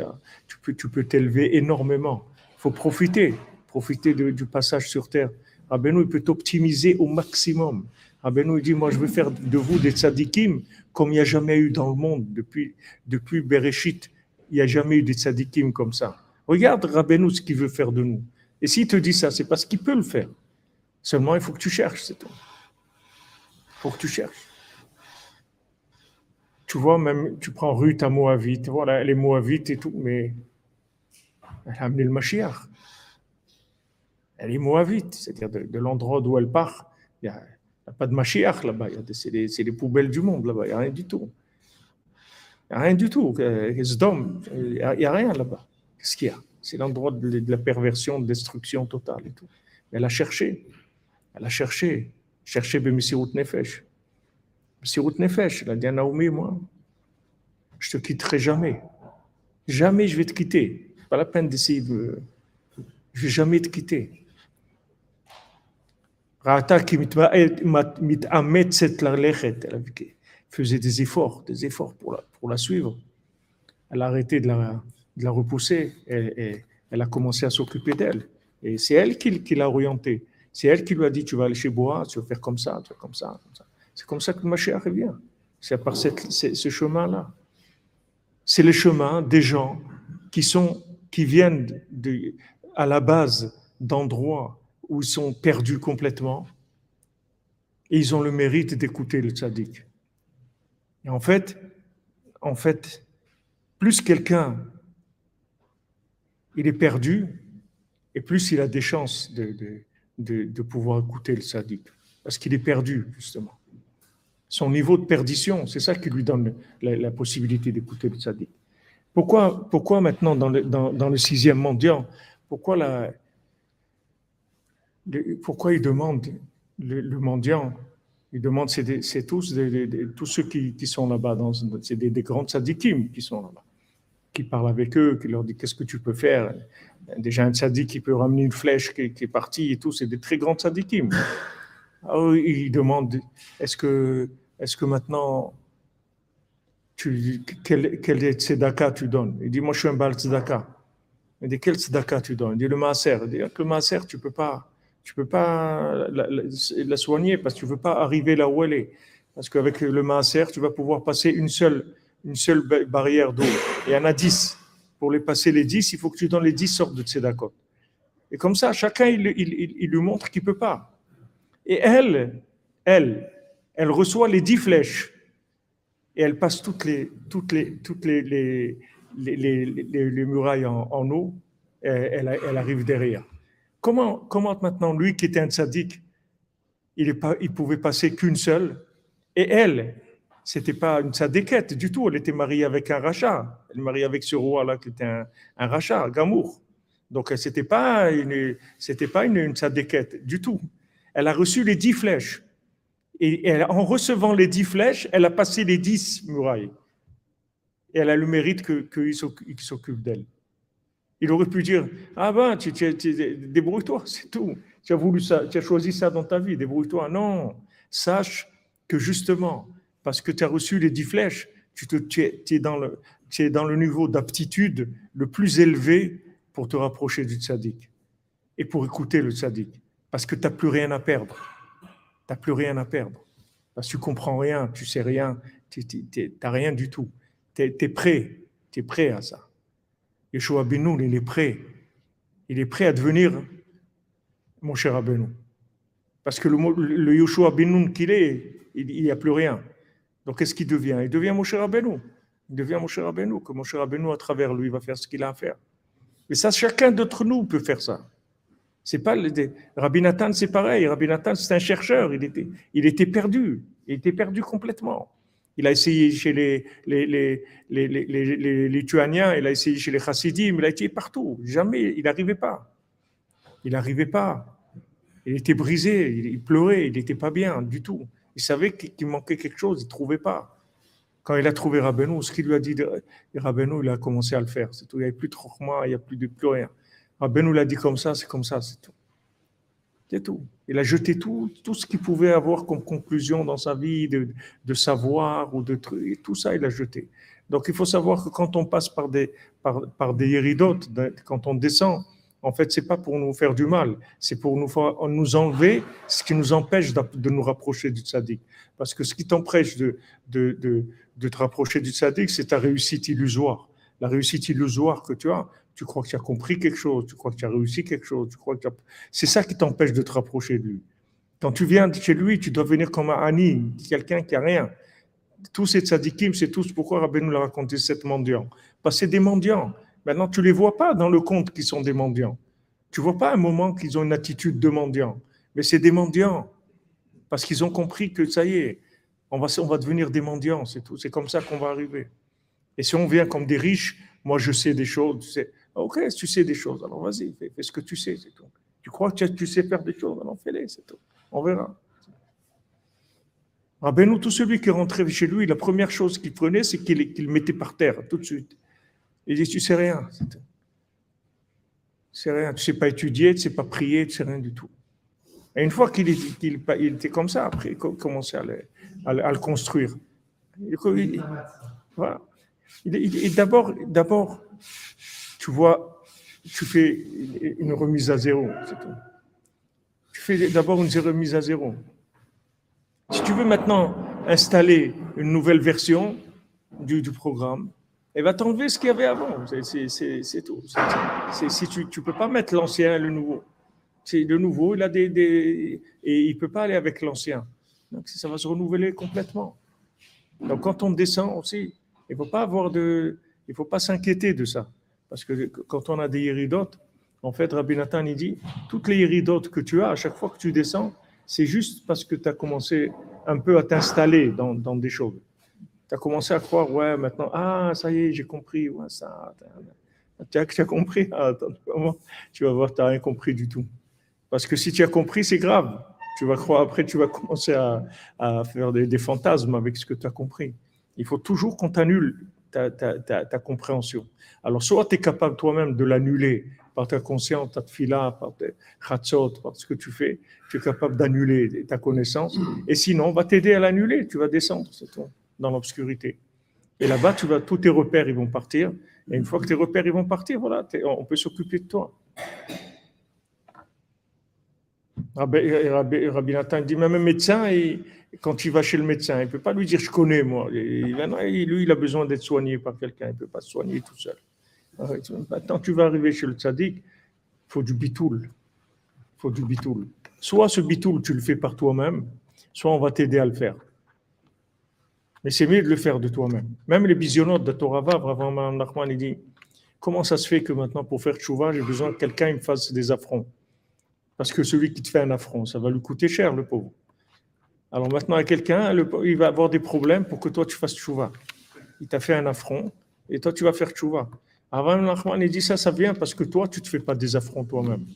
peux tu peux t'élever énormément. Faut profiter, profiter du passage sur terre. Rabbeinu, peut t'optimiser au maximum. Rabbeinu, dit, moi, je veux faire de vous des tzadikim comme il n'y a jamais eu dans le monde. Depuis, depuis Bereshit, il n'y a jamais eu des tzadikim comme ça. Regarde Rabbeinu ce qu'il veut faire de nous. Et s'il te dit ça, c'est parce qu'il peut le faire. Seulement, il faut que tu cherches, c'est tout. Il faut que tu cherches. Tu vois, même, tu prends Ruth à Moabite, voilà, elle est Moabite et tout, mais elle a amené le Mashiach. Elle est Moabite, c'est-à-dire de, l'endroit d'où elle part, il n'y a, pas de Mashiach là-bas, c'est les, poubelles du monde là-bas, il n'y a rien du tout. Il n'y a rien du tout. Il n'y a, rien là-bas. Qu'est-ce qu'il y a? C'est l'endroit de, la perversion, de destruction totale et tout. Elle a cherché. Elle a cherché. Cherché Bemissirut Nefesh. Bemissirut Nefesh. Elle a dit à Naomi, moi, je te quitterai jamais. Jamais je vais te quitter. Pas la peine d'essayer de. Je vais jamais te quitter. Rata qui elle faisait des efforts, des efforts pour la, pour la suivre. Elle a arrêté de la, de la repousser et, elle a commencé à s'occuper d'elle. Et c'est elle qui, l'a orientée. C'est elle qui lui a dit Tu vas aller chez Bois, tu vas faire comme ça, tu vas comme ça. Comme ça. C'est comme ça que ma chère revient. C'est par cette, ce chemin-là. C'est le chemin des gens qui, sont, qui viennent de, à la base d'endroits où ils sont perdus complètement et ils ont le mérite d'écouter le tzaddik. Et en fait, en fait, plus quelqu'un il est perdu, et plus il a des chances de, de, pouvoir écouter le sadique, parce qu'il est perdu, justement. Son niveau de perdition, c'est ça qui lui donne la, possibilité d'écouter le sadique. Pourquoi, pourquoi maintenant, dans le, le sixième mendiant, pourquoi, la, pourquoi il demande le, mendiant il demande, c'est tous, tous ceux qui, qui sont là-bas, c'est des, des grands sadikim qui sont là-bas qui parle avec eux, qui leur dit qu'est-ce que tu peux faire? Déjà un tzaddik qui peut ramener une flèche qui, est partie et tout, c'est des très grands tzaddikim. Alors, il demande est-ce que, est que maintenant, tu, quel, tzedaka tu donnes? Il dit moi je suis un bal tzedaka. Il dit quel tzedaka tu donnes? Il dit le maaser. Il dit le maaser, tu peux pas. Tu peux pas la, soigner parce que tu veux pas arriver là où elle est. Parce qu'avec le maaser, tu vas pouvoir passer une seule, une seule barrière d'eau. Il y en a dix. Pour les passer les dix, il faut que tu donnes les dix sortes de tzedakot. Et comme ça, chacun, il, lui montre qu'il peut pas. Et elle, elle, elle reçoit les dix flèches. Et elle passe toutes les, toutes les, toutes les, les, les, murailles en, eau. Elle, elle, arrive derrière. Comment, comment maintenant, lui qui était un tzaddik, il ne il pouvait passer qu'une seule, et elle, c'était pas une tzadékette du tout. Elle était mariée avec un rachat. Elle est mariée avec ce roi-là qui était un, un rachat, Gamour. Donc, c'était pas une, pas une, une du tout. Elle a reçu les dix flèches. Et en recevant les dix flèches, elle a passé les dix murailles. Et elle a le mérite qu'il s'occupe d'elle. Il aurait pu dire Ah ben, tu, débrouille-toi, c'est tout. Tu as voulu ça, tu choisi ça dans ta vie, débrouille-toi. Non, sache que justement, parce que tu as reçu les dix flèches, tu, es, dans le, es dans le niveau d'aptitude le plus élevé pour te rapprocher du tzaddik et pour écouter le tzaddik, parce que tu n'as plus rien à perdre. N'as plus rien à perdre. Parce que tu comprends rien, tu sais rien, tu n'as rien du tout. Tu es, prêt, tu es prêt à ça. Yeshua Benoun, il est prêt. Il est prêt à devenir mon cher Abenou. Parce que le, le Yeshua Benoun qu'il est, il n'y a plus rien. Donc qu'est-ce qu'il devient? Il devient mon cher Abenou. Il devient mon cher Abenou, que mon cher Abenou, à travers lui, va faire ce qu'il a à faire. Mais ça, chacun d'entre nous peut faire ça. C'est Rabbi Nathan, c'est pareil. Rabbi Nathan, c'est un chercheur. Il était, perdu. Il était perdu complètement. Il a essayé chez les, Lituaniens, il a essayé chez les Chassidim, il a essayé partout. Jamais, il n'arrivait pas. Il n'arrivait pas. Il était brisé, il pleurait, il n'était pas bien du tout. Il savait qu'il manquait quelque chose, il ne trouvait pas. Quand il a trouvé Rabbeinu, ce qu'il lui a dit, Rabbeinu, il a commencé à le faire. Tout. Il n'y avait plus de chokma, il n'y a plus de plus rien. Rabbeinu l'a dit comme ça, c'est comme ça, c'est tout. C'est tout. Il a jeté tout, tout ce qu'il pouvait avoir comme conclusion dans sa vie, de, savoir ou de trucs, tout ça, il a jeté. Donc il faut savoir que quand on passe par des, par, des quand on descend, en fait, c'est pas pour nous faire du mal, c'est pour nous, nous enlever ce qui nous empêche de nous rapprocher du tzaddik. Parce que ce qui t'empêche de, de, de, de, te rapprocher du tzaddik, c'est ta réussite illusoire. La réussite illusoire que tu as, tu crois que tu as compris quelque chose, tu crois que tu as réussi quelque chose, tu crois que c'est ça qui t'empêche de te rapprocher de lui. Quand tu viens chez lui, tu dois venir comme un Ani, quelqu'un qui a rien. Tous ces tzaddikim, c'est tous pourquoi Rabbi nous l'a raconté, sept mendiants. Parce que des mendiants. Maintenant, tu ne les vois pas dans le compte qui sont des mendiants. Tu ne vois pas un moment qu'ils ont une attitude de mendiant. Mais c'est des mendiants. Parce qu'ils ont compris que ça y est, on va, on va devenir des mendiants, c'est tout. C'est comme ça qu'on va arriver. Et si on vient comme des riches, moi je sais des choses. Ok, tu sais des choses, alors vas-y, fais, ce que tu sais, c'est tout. Tu crois que tu, sais faire des choses, alors fais-les, c'est tout. On verra. nous tout celui qui rentrait chez lui, la première chose qu'il prenait, c'est qu'il mettait par terre tout de suite. Il dit, tu sais rien. Tu sais rien. Tu sais pas étudier, tu sais pas prier, tu sais rien du tout. Et une fois qu'il était comme ça, après, il commençait à le, le construire. Il, voilà. D'abord, d'abord, tu vois, tu fais une remise à zéro. Tu fais d'abord une remise à zéro. Si tu veux maintenant installer une nouvelle version du, programme, elle va t'enlever ce qu'il y avait avant. C'est tout. si tu ne peux pas mettre l'ancien et le nouveau. Le nouveau, il a des, et il peut pas aller avec l'ancien. Donc ça va se renouveler complètement. Donc quand on descend aussi, il il faut pas s'inquiéter de ça, parce que quand on a des iridotes, en fait, Rabbi Nathan il dit, toutes les iridotes que tu as à chaque fois que tu descends, c'est juste parce que tu as commencé un peu à t'installer dans, dans des choses tu as commencé à croire, ouais, maintenant, ah, ça y est, j'ai compris, ouais, ça, tu as, as compris, ah, attends, tu vas voir, tu n'as rien compris du tout. Parce que si tu as compris, c'est grave. Tu vas croire, après, tu vas commencer à, à faire des, des, fantasmes avec ce que tu as compris. Il faut toujours qu'on t'annule ta, ta, ta, compréhension. Alors, soit tu es capable toi-même de l'annuler par ta conscience, ta fila, par tes chatzot, par ce que tu fais, tu es capable d'annuler ta connaissance. Et sinon, on va t'aider à l'annuler, tu vas descendre, c'est dans l'obscurité. Et là-bas, tu vas, tous tes repères, ils vont partir. Et une fois que tes repères, ils vont partir, voilà, on peut s'occuper de toi. Rabbi, Nathan dit même un médecin, quand il va chez le médecin, il ne peut pas lui dire je connais moi. Lui, il a besoin d'être soigné par quelqu'un, il ne peut pas se soigner tout seul. Maintenant, tu vas arriver chez le tzaddik, il faut du bitoul. Faut du bitoul. Soit ce bitoul, tu le fais par toi-même, soit on va t'aider à le faire. Mais c'est mieux de le faire de toi-même. Même les bisionotes de Torah Vav, Mme Nachman, il dit Comment ça se fait que maintenant, pour faire tchouva, j'ai besoin que quelqu'un me fasse des affronts? Parce que celui qui te fait un affront, ça va lui coûter cher, le pauvre. Alors maintenant, à quelqu'un, il va avoir des problèmes pour que toi, tu fasses tchouva. Il t'a fait un affront et toi, tu vas faire tchouva. Avant Nachman, il dit ça, ça vient parce que toi, tu ne te fais pas des affronts toi-même.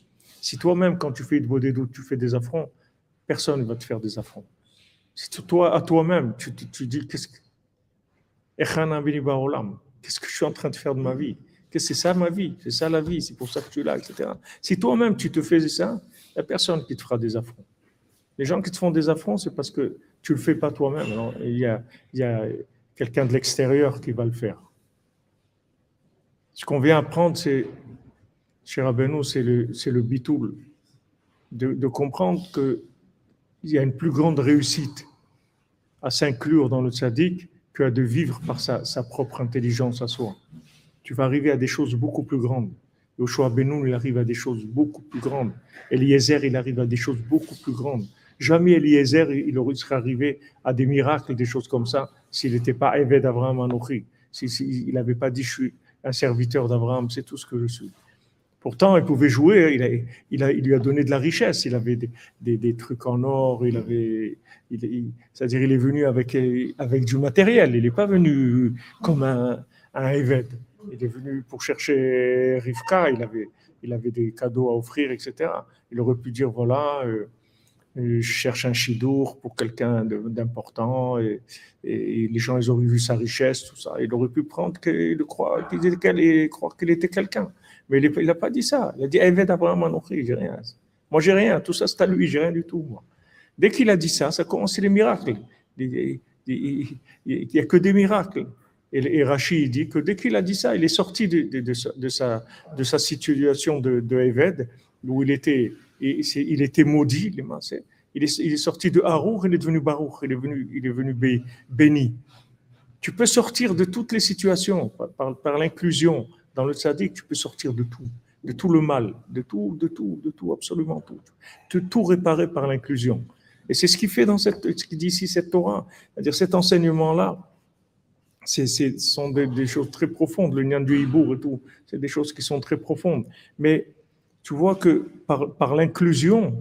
Si toi-même, quand tu fais de beaux doutes, tu fais des affronts, personne ne va te faire des affronts. Si toi, à toi-même, tu, tu, dis qu'est-ce que, qu'est-ce que je suis en train de faire de ma vie? Que c'est ça ma vie, c'est ça la vie, c'est pour ça que tu es là, etc. Si toi-même tu te faisais ça, il n'y a personne qui te fera des affronts. Les gens qui te font des affronts, c'est parce que tu ne le fais pas toi-même. Il y a, a quelqu'un de l'extérieur qui va le faire. Ce qu'on vient apprendre, c'est, cher Abenou, c'est le, c'est le bitoul, de, comprendre que il y a une plus grande réussite à s'inclure dans le tzaddik que de vivre par sa, sa propre intelligence à soi. Tu vas arriver à des choses beaucoup plus grandes. Yoshua Benoun, il arrive à des choses beaucoup plus grandes. Eliezer, il arrive à des choses beaucoup plus grandes. Jamais Eliezer, il aurait serait arrivé à des miracles, des choses comme ça, s'il n'était pas Eved Abraham Anochi. S'il n'avait pas dit je suis un serviteur d'Abraham, c'est tout ce que je suis. Pourtant, il pouvait jouer, il, lui a donné de la richesse, il avait des, trucs en or, il avait, c'est-à-dire il est venu avec, du matériel, il n'est pas venu comme un, un. Il est venu pour chercher Rivka, il avait, il avait des cadeaux à offrir, etc. Il aurait pu dire, voilà, euh, je cherche un chidour pour quelqu'un d'important, et, les gens, ils auraient vu sa richesse, tout ça. Il aurait pu prendre, qu'il croire qu'il était, quelqu'un. Mais il n'a pas dit ça. Il a dit, Eved Abraham Anochi, j'ai rien. Moi, j'ai rien. Tout ça, c'est à lui, j'ai rien du tout, moi. Dès qu'il a dit ça, ça commence les miracles. Il n'y a que des miracles. Et, et Rachid dit que dès qu'il a dit ça, il est sorti de, sa, situation de, de Eved, où il était, il était maudit, il est, sorti de Harour, il est devenu Baruch, il est, venu, il est venu béni. Tu peux sortir de toutes les situations par, l'inclusion. Dans le tzaddik, tu peux sortir de tout, de tout le mal, de tout, de tout, de tout, absolument tout. Tout réparer par l'inclusion. Et c'est ce qui fait dans cette, ce qui dit ici cette Torah, c'est-à-dire cet enseignement-là ce sont des, choses très profondes, le Nyan du Hibour et tout, c'est des choses qui sont très profondes. Mais tu vois que par, par l'inclusion,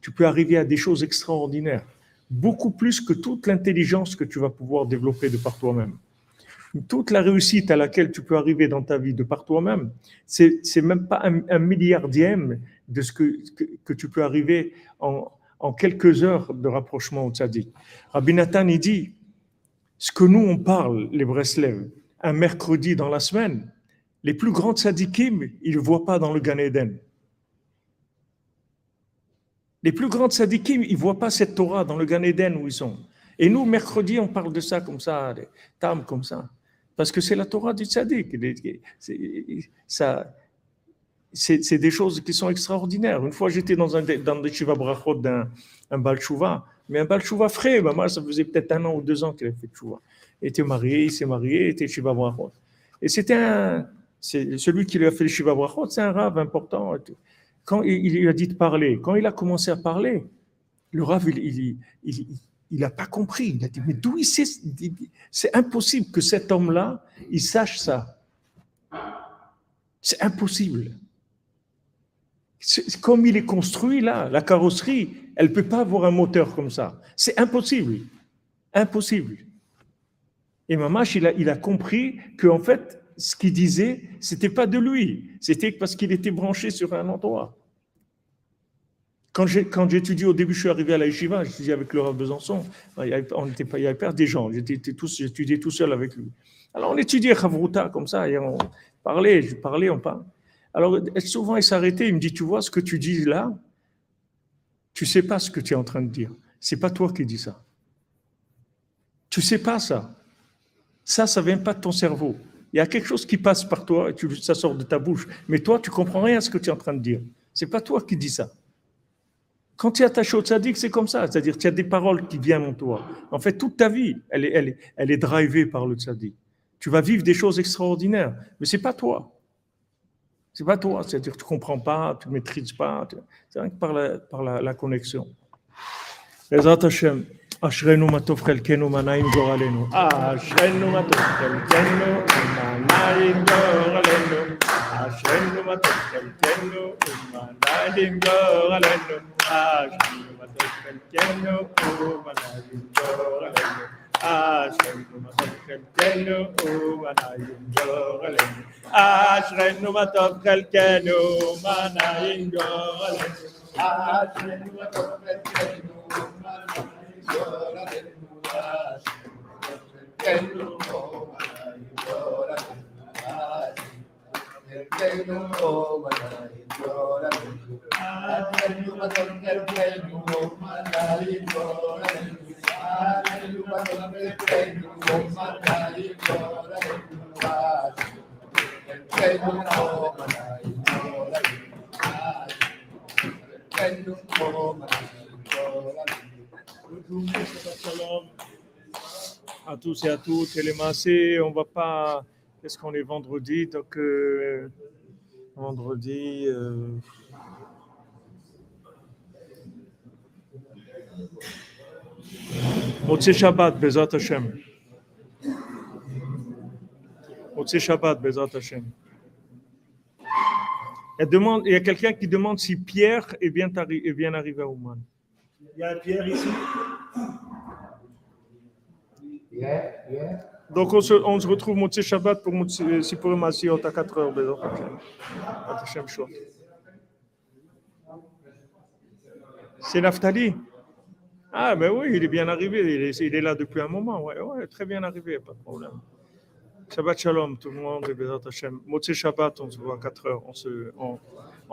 tu peux arriver à des choses extraordinaires, beaucoup plus que toute l'intelligence que tu vas pouvoir développer de par toi-même. Toute la réussite à laquelle tu peux arriver dans ta vie de par toi-même, c'est, c'est même pas un, milliardième de ce que, que, que tu peux arriver en, en, quelques heures de rapprochement au tzaddik. Rabbi Nathan, il dit, ce que nous, on parle, les Breslev, un mercredi dans la semaine, les plus grands tzadikim, ils ne voient pas dans le Gan Eden. Les plus grands tzadikim, ils ne voient pas cette Torah dans le Gan Eden où ils sont. Et nous, mercredi, on parle de ça comme ça, des tam comme ça. Parce que c'est la Torah du tzadik. C'est des choses qui sont extraordinaires. Une fois, j'étais dans un dans des brachot d'un un Baal mais un Baal frais. Ben moi, ça faisait peut-être un an ou deux ans qu'il avait fait Tshuva. Il était marié, il s'est marié, il était shiva brachot. Et c'était un, celui qui lui a fait le shiva brachot, c'est un rave important. Quand il, il, lui a dit de parler, quand il a commencé à parler, le rave, il, il, il il n'a pas compris. Il a dit, mais d'où il sait C'est impossible que cet homme-là, il sache ça. C'est impossible comme il est construit là, la carrosserie, elle ne peut pas avoir un moteur comme ça. C'est impossible. Impossible. Et Mamash, il a, il a compris qu'en fait, ce qu'il disait, c'était pas de lui, c'était parce qu'il était branché sur un endroit. Quand j'étudiais au début, je suis arrivé à la yeshiva, j'étudiais avec le Besançon, il y avait, on était pas, il y avait pas des gens, j'étudiais tout seul avec lui. Alors on étudiait Chavruta comme ça, et on parlait, je parlais, on parlait. Alors, souvent, il s'arrêtait, il me dit, tu vois ce que tu dis là, tu sais pas ce que tu es en train de dire. C'est pas toi qui dis ça. Tu sais pas ça. Ça, ça vient pas de ton cerveau. Il y a quelque chose qui passe par toi et ça sort de ta bouche. Mais toi, tu comprends rien à ce que tu es en train de dire. C'est pas toi qui dis ça. Quand tu es attaché au tzaddik, c'est comme ça. C'est-à-dire, tu as des paroles qui viennent en toi. En fait, toute ta vie, elle est, elle est, elle est drivée par le tzaddik. Tu vas vivre des choses extraordinaires. Mais c'est pas toi C'est pas toi, c'est-à-dire que tu comprends pas, tu maîtrises pas, c'est rien que par la, par la, la connexion. בעזרת השם, אשרינו מה טוב חלקנו, מה נעים גורלנו. אשרינו מה טוב חלקנו, מה נעים גורלנו. אשרינו מה טוב חלקנו, מה נעים גורלנו. אשרינו מה טוב חלקנו, מה נעים גורלנו. אשרינו מה טוב חלקנו, מה נעים גורלנו. אשרינו מה טוב חלקנו, מה נעים גורלנו. אשרינו מה טוב חלקנו, מה נעים גורלנו. אשרינו מה נעים גורלנו. חלקנו, מה נעים גורלנו. אשרינו מה טוב חלקנו, מה נעים גורלנו. À tous et à toutes. Les massés, on va pas. Est-ce qu'on est vendredi Donc, euh, vendredi. Euh... Shabbat, Bezat Hashem. Motse Shabbat, Bezat Hashem. Il, demande, il y a quelqu'un qui demande si Pierre est bien, est bien arrivé à Ouman. Il y a Pierre ici? Donc on se, retrouve Motse Shabbat pour Sipur Masiot à 4 heures. C'est Naftali. Ah, ben oui, il est bien arrivé. Il est, là depuis un moment. Ouais, ouais, très bien arrivé, pas de problème. Shabbat Shalom, tout le monde. Motse Shabbat, on se voit à 4 heures.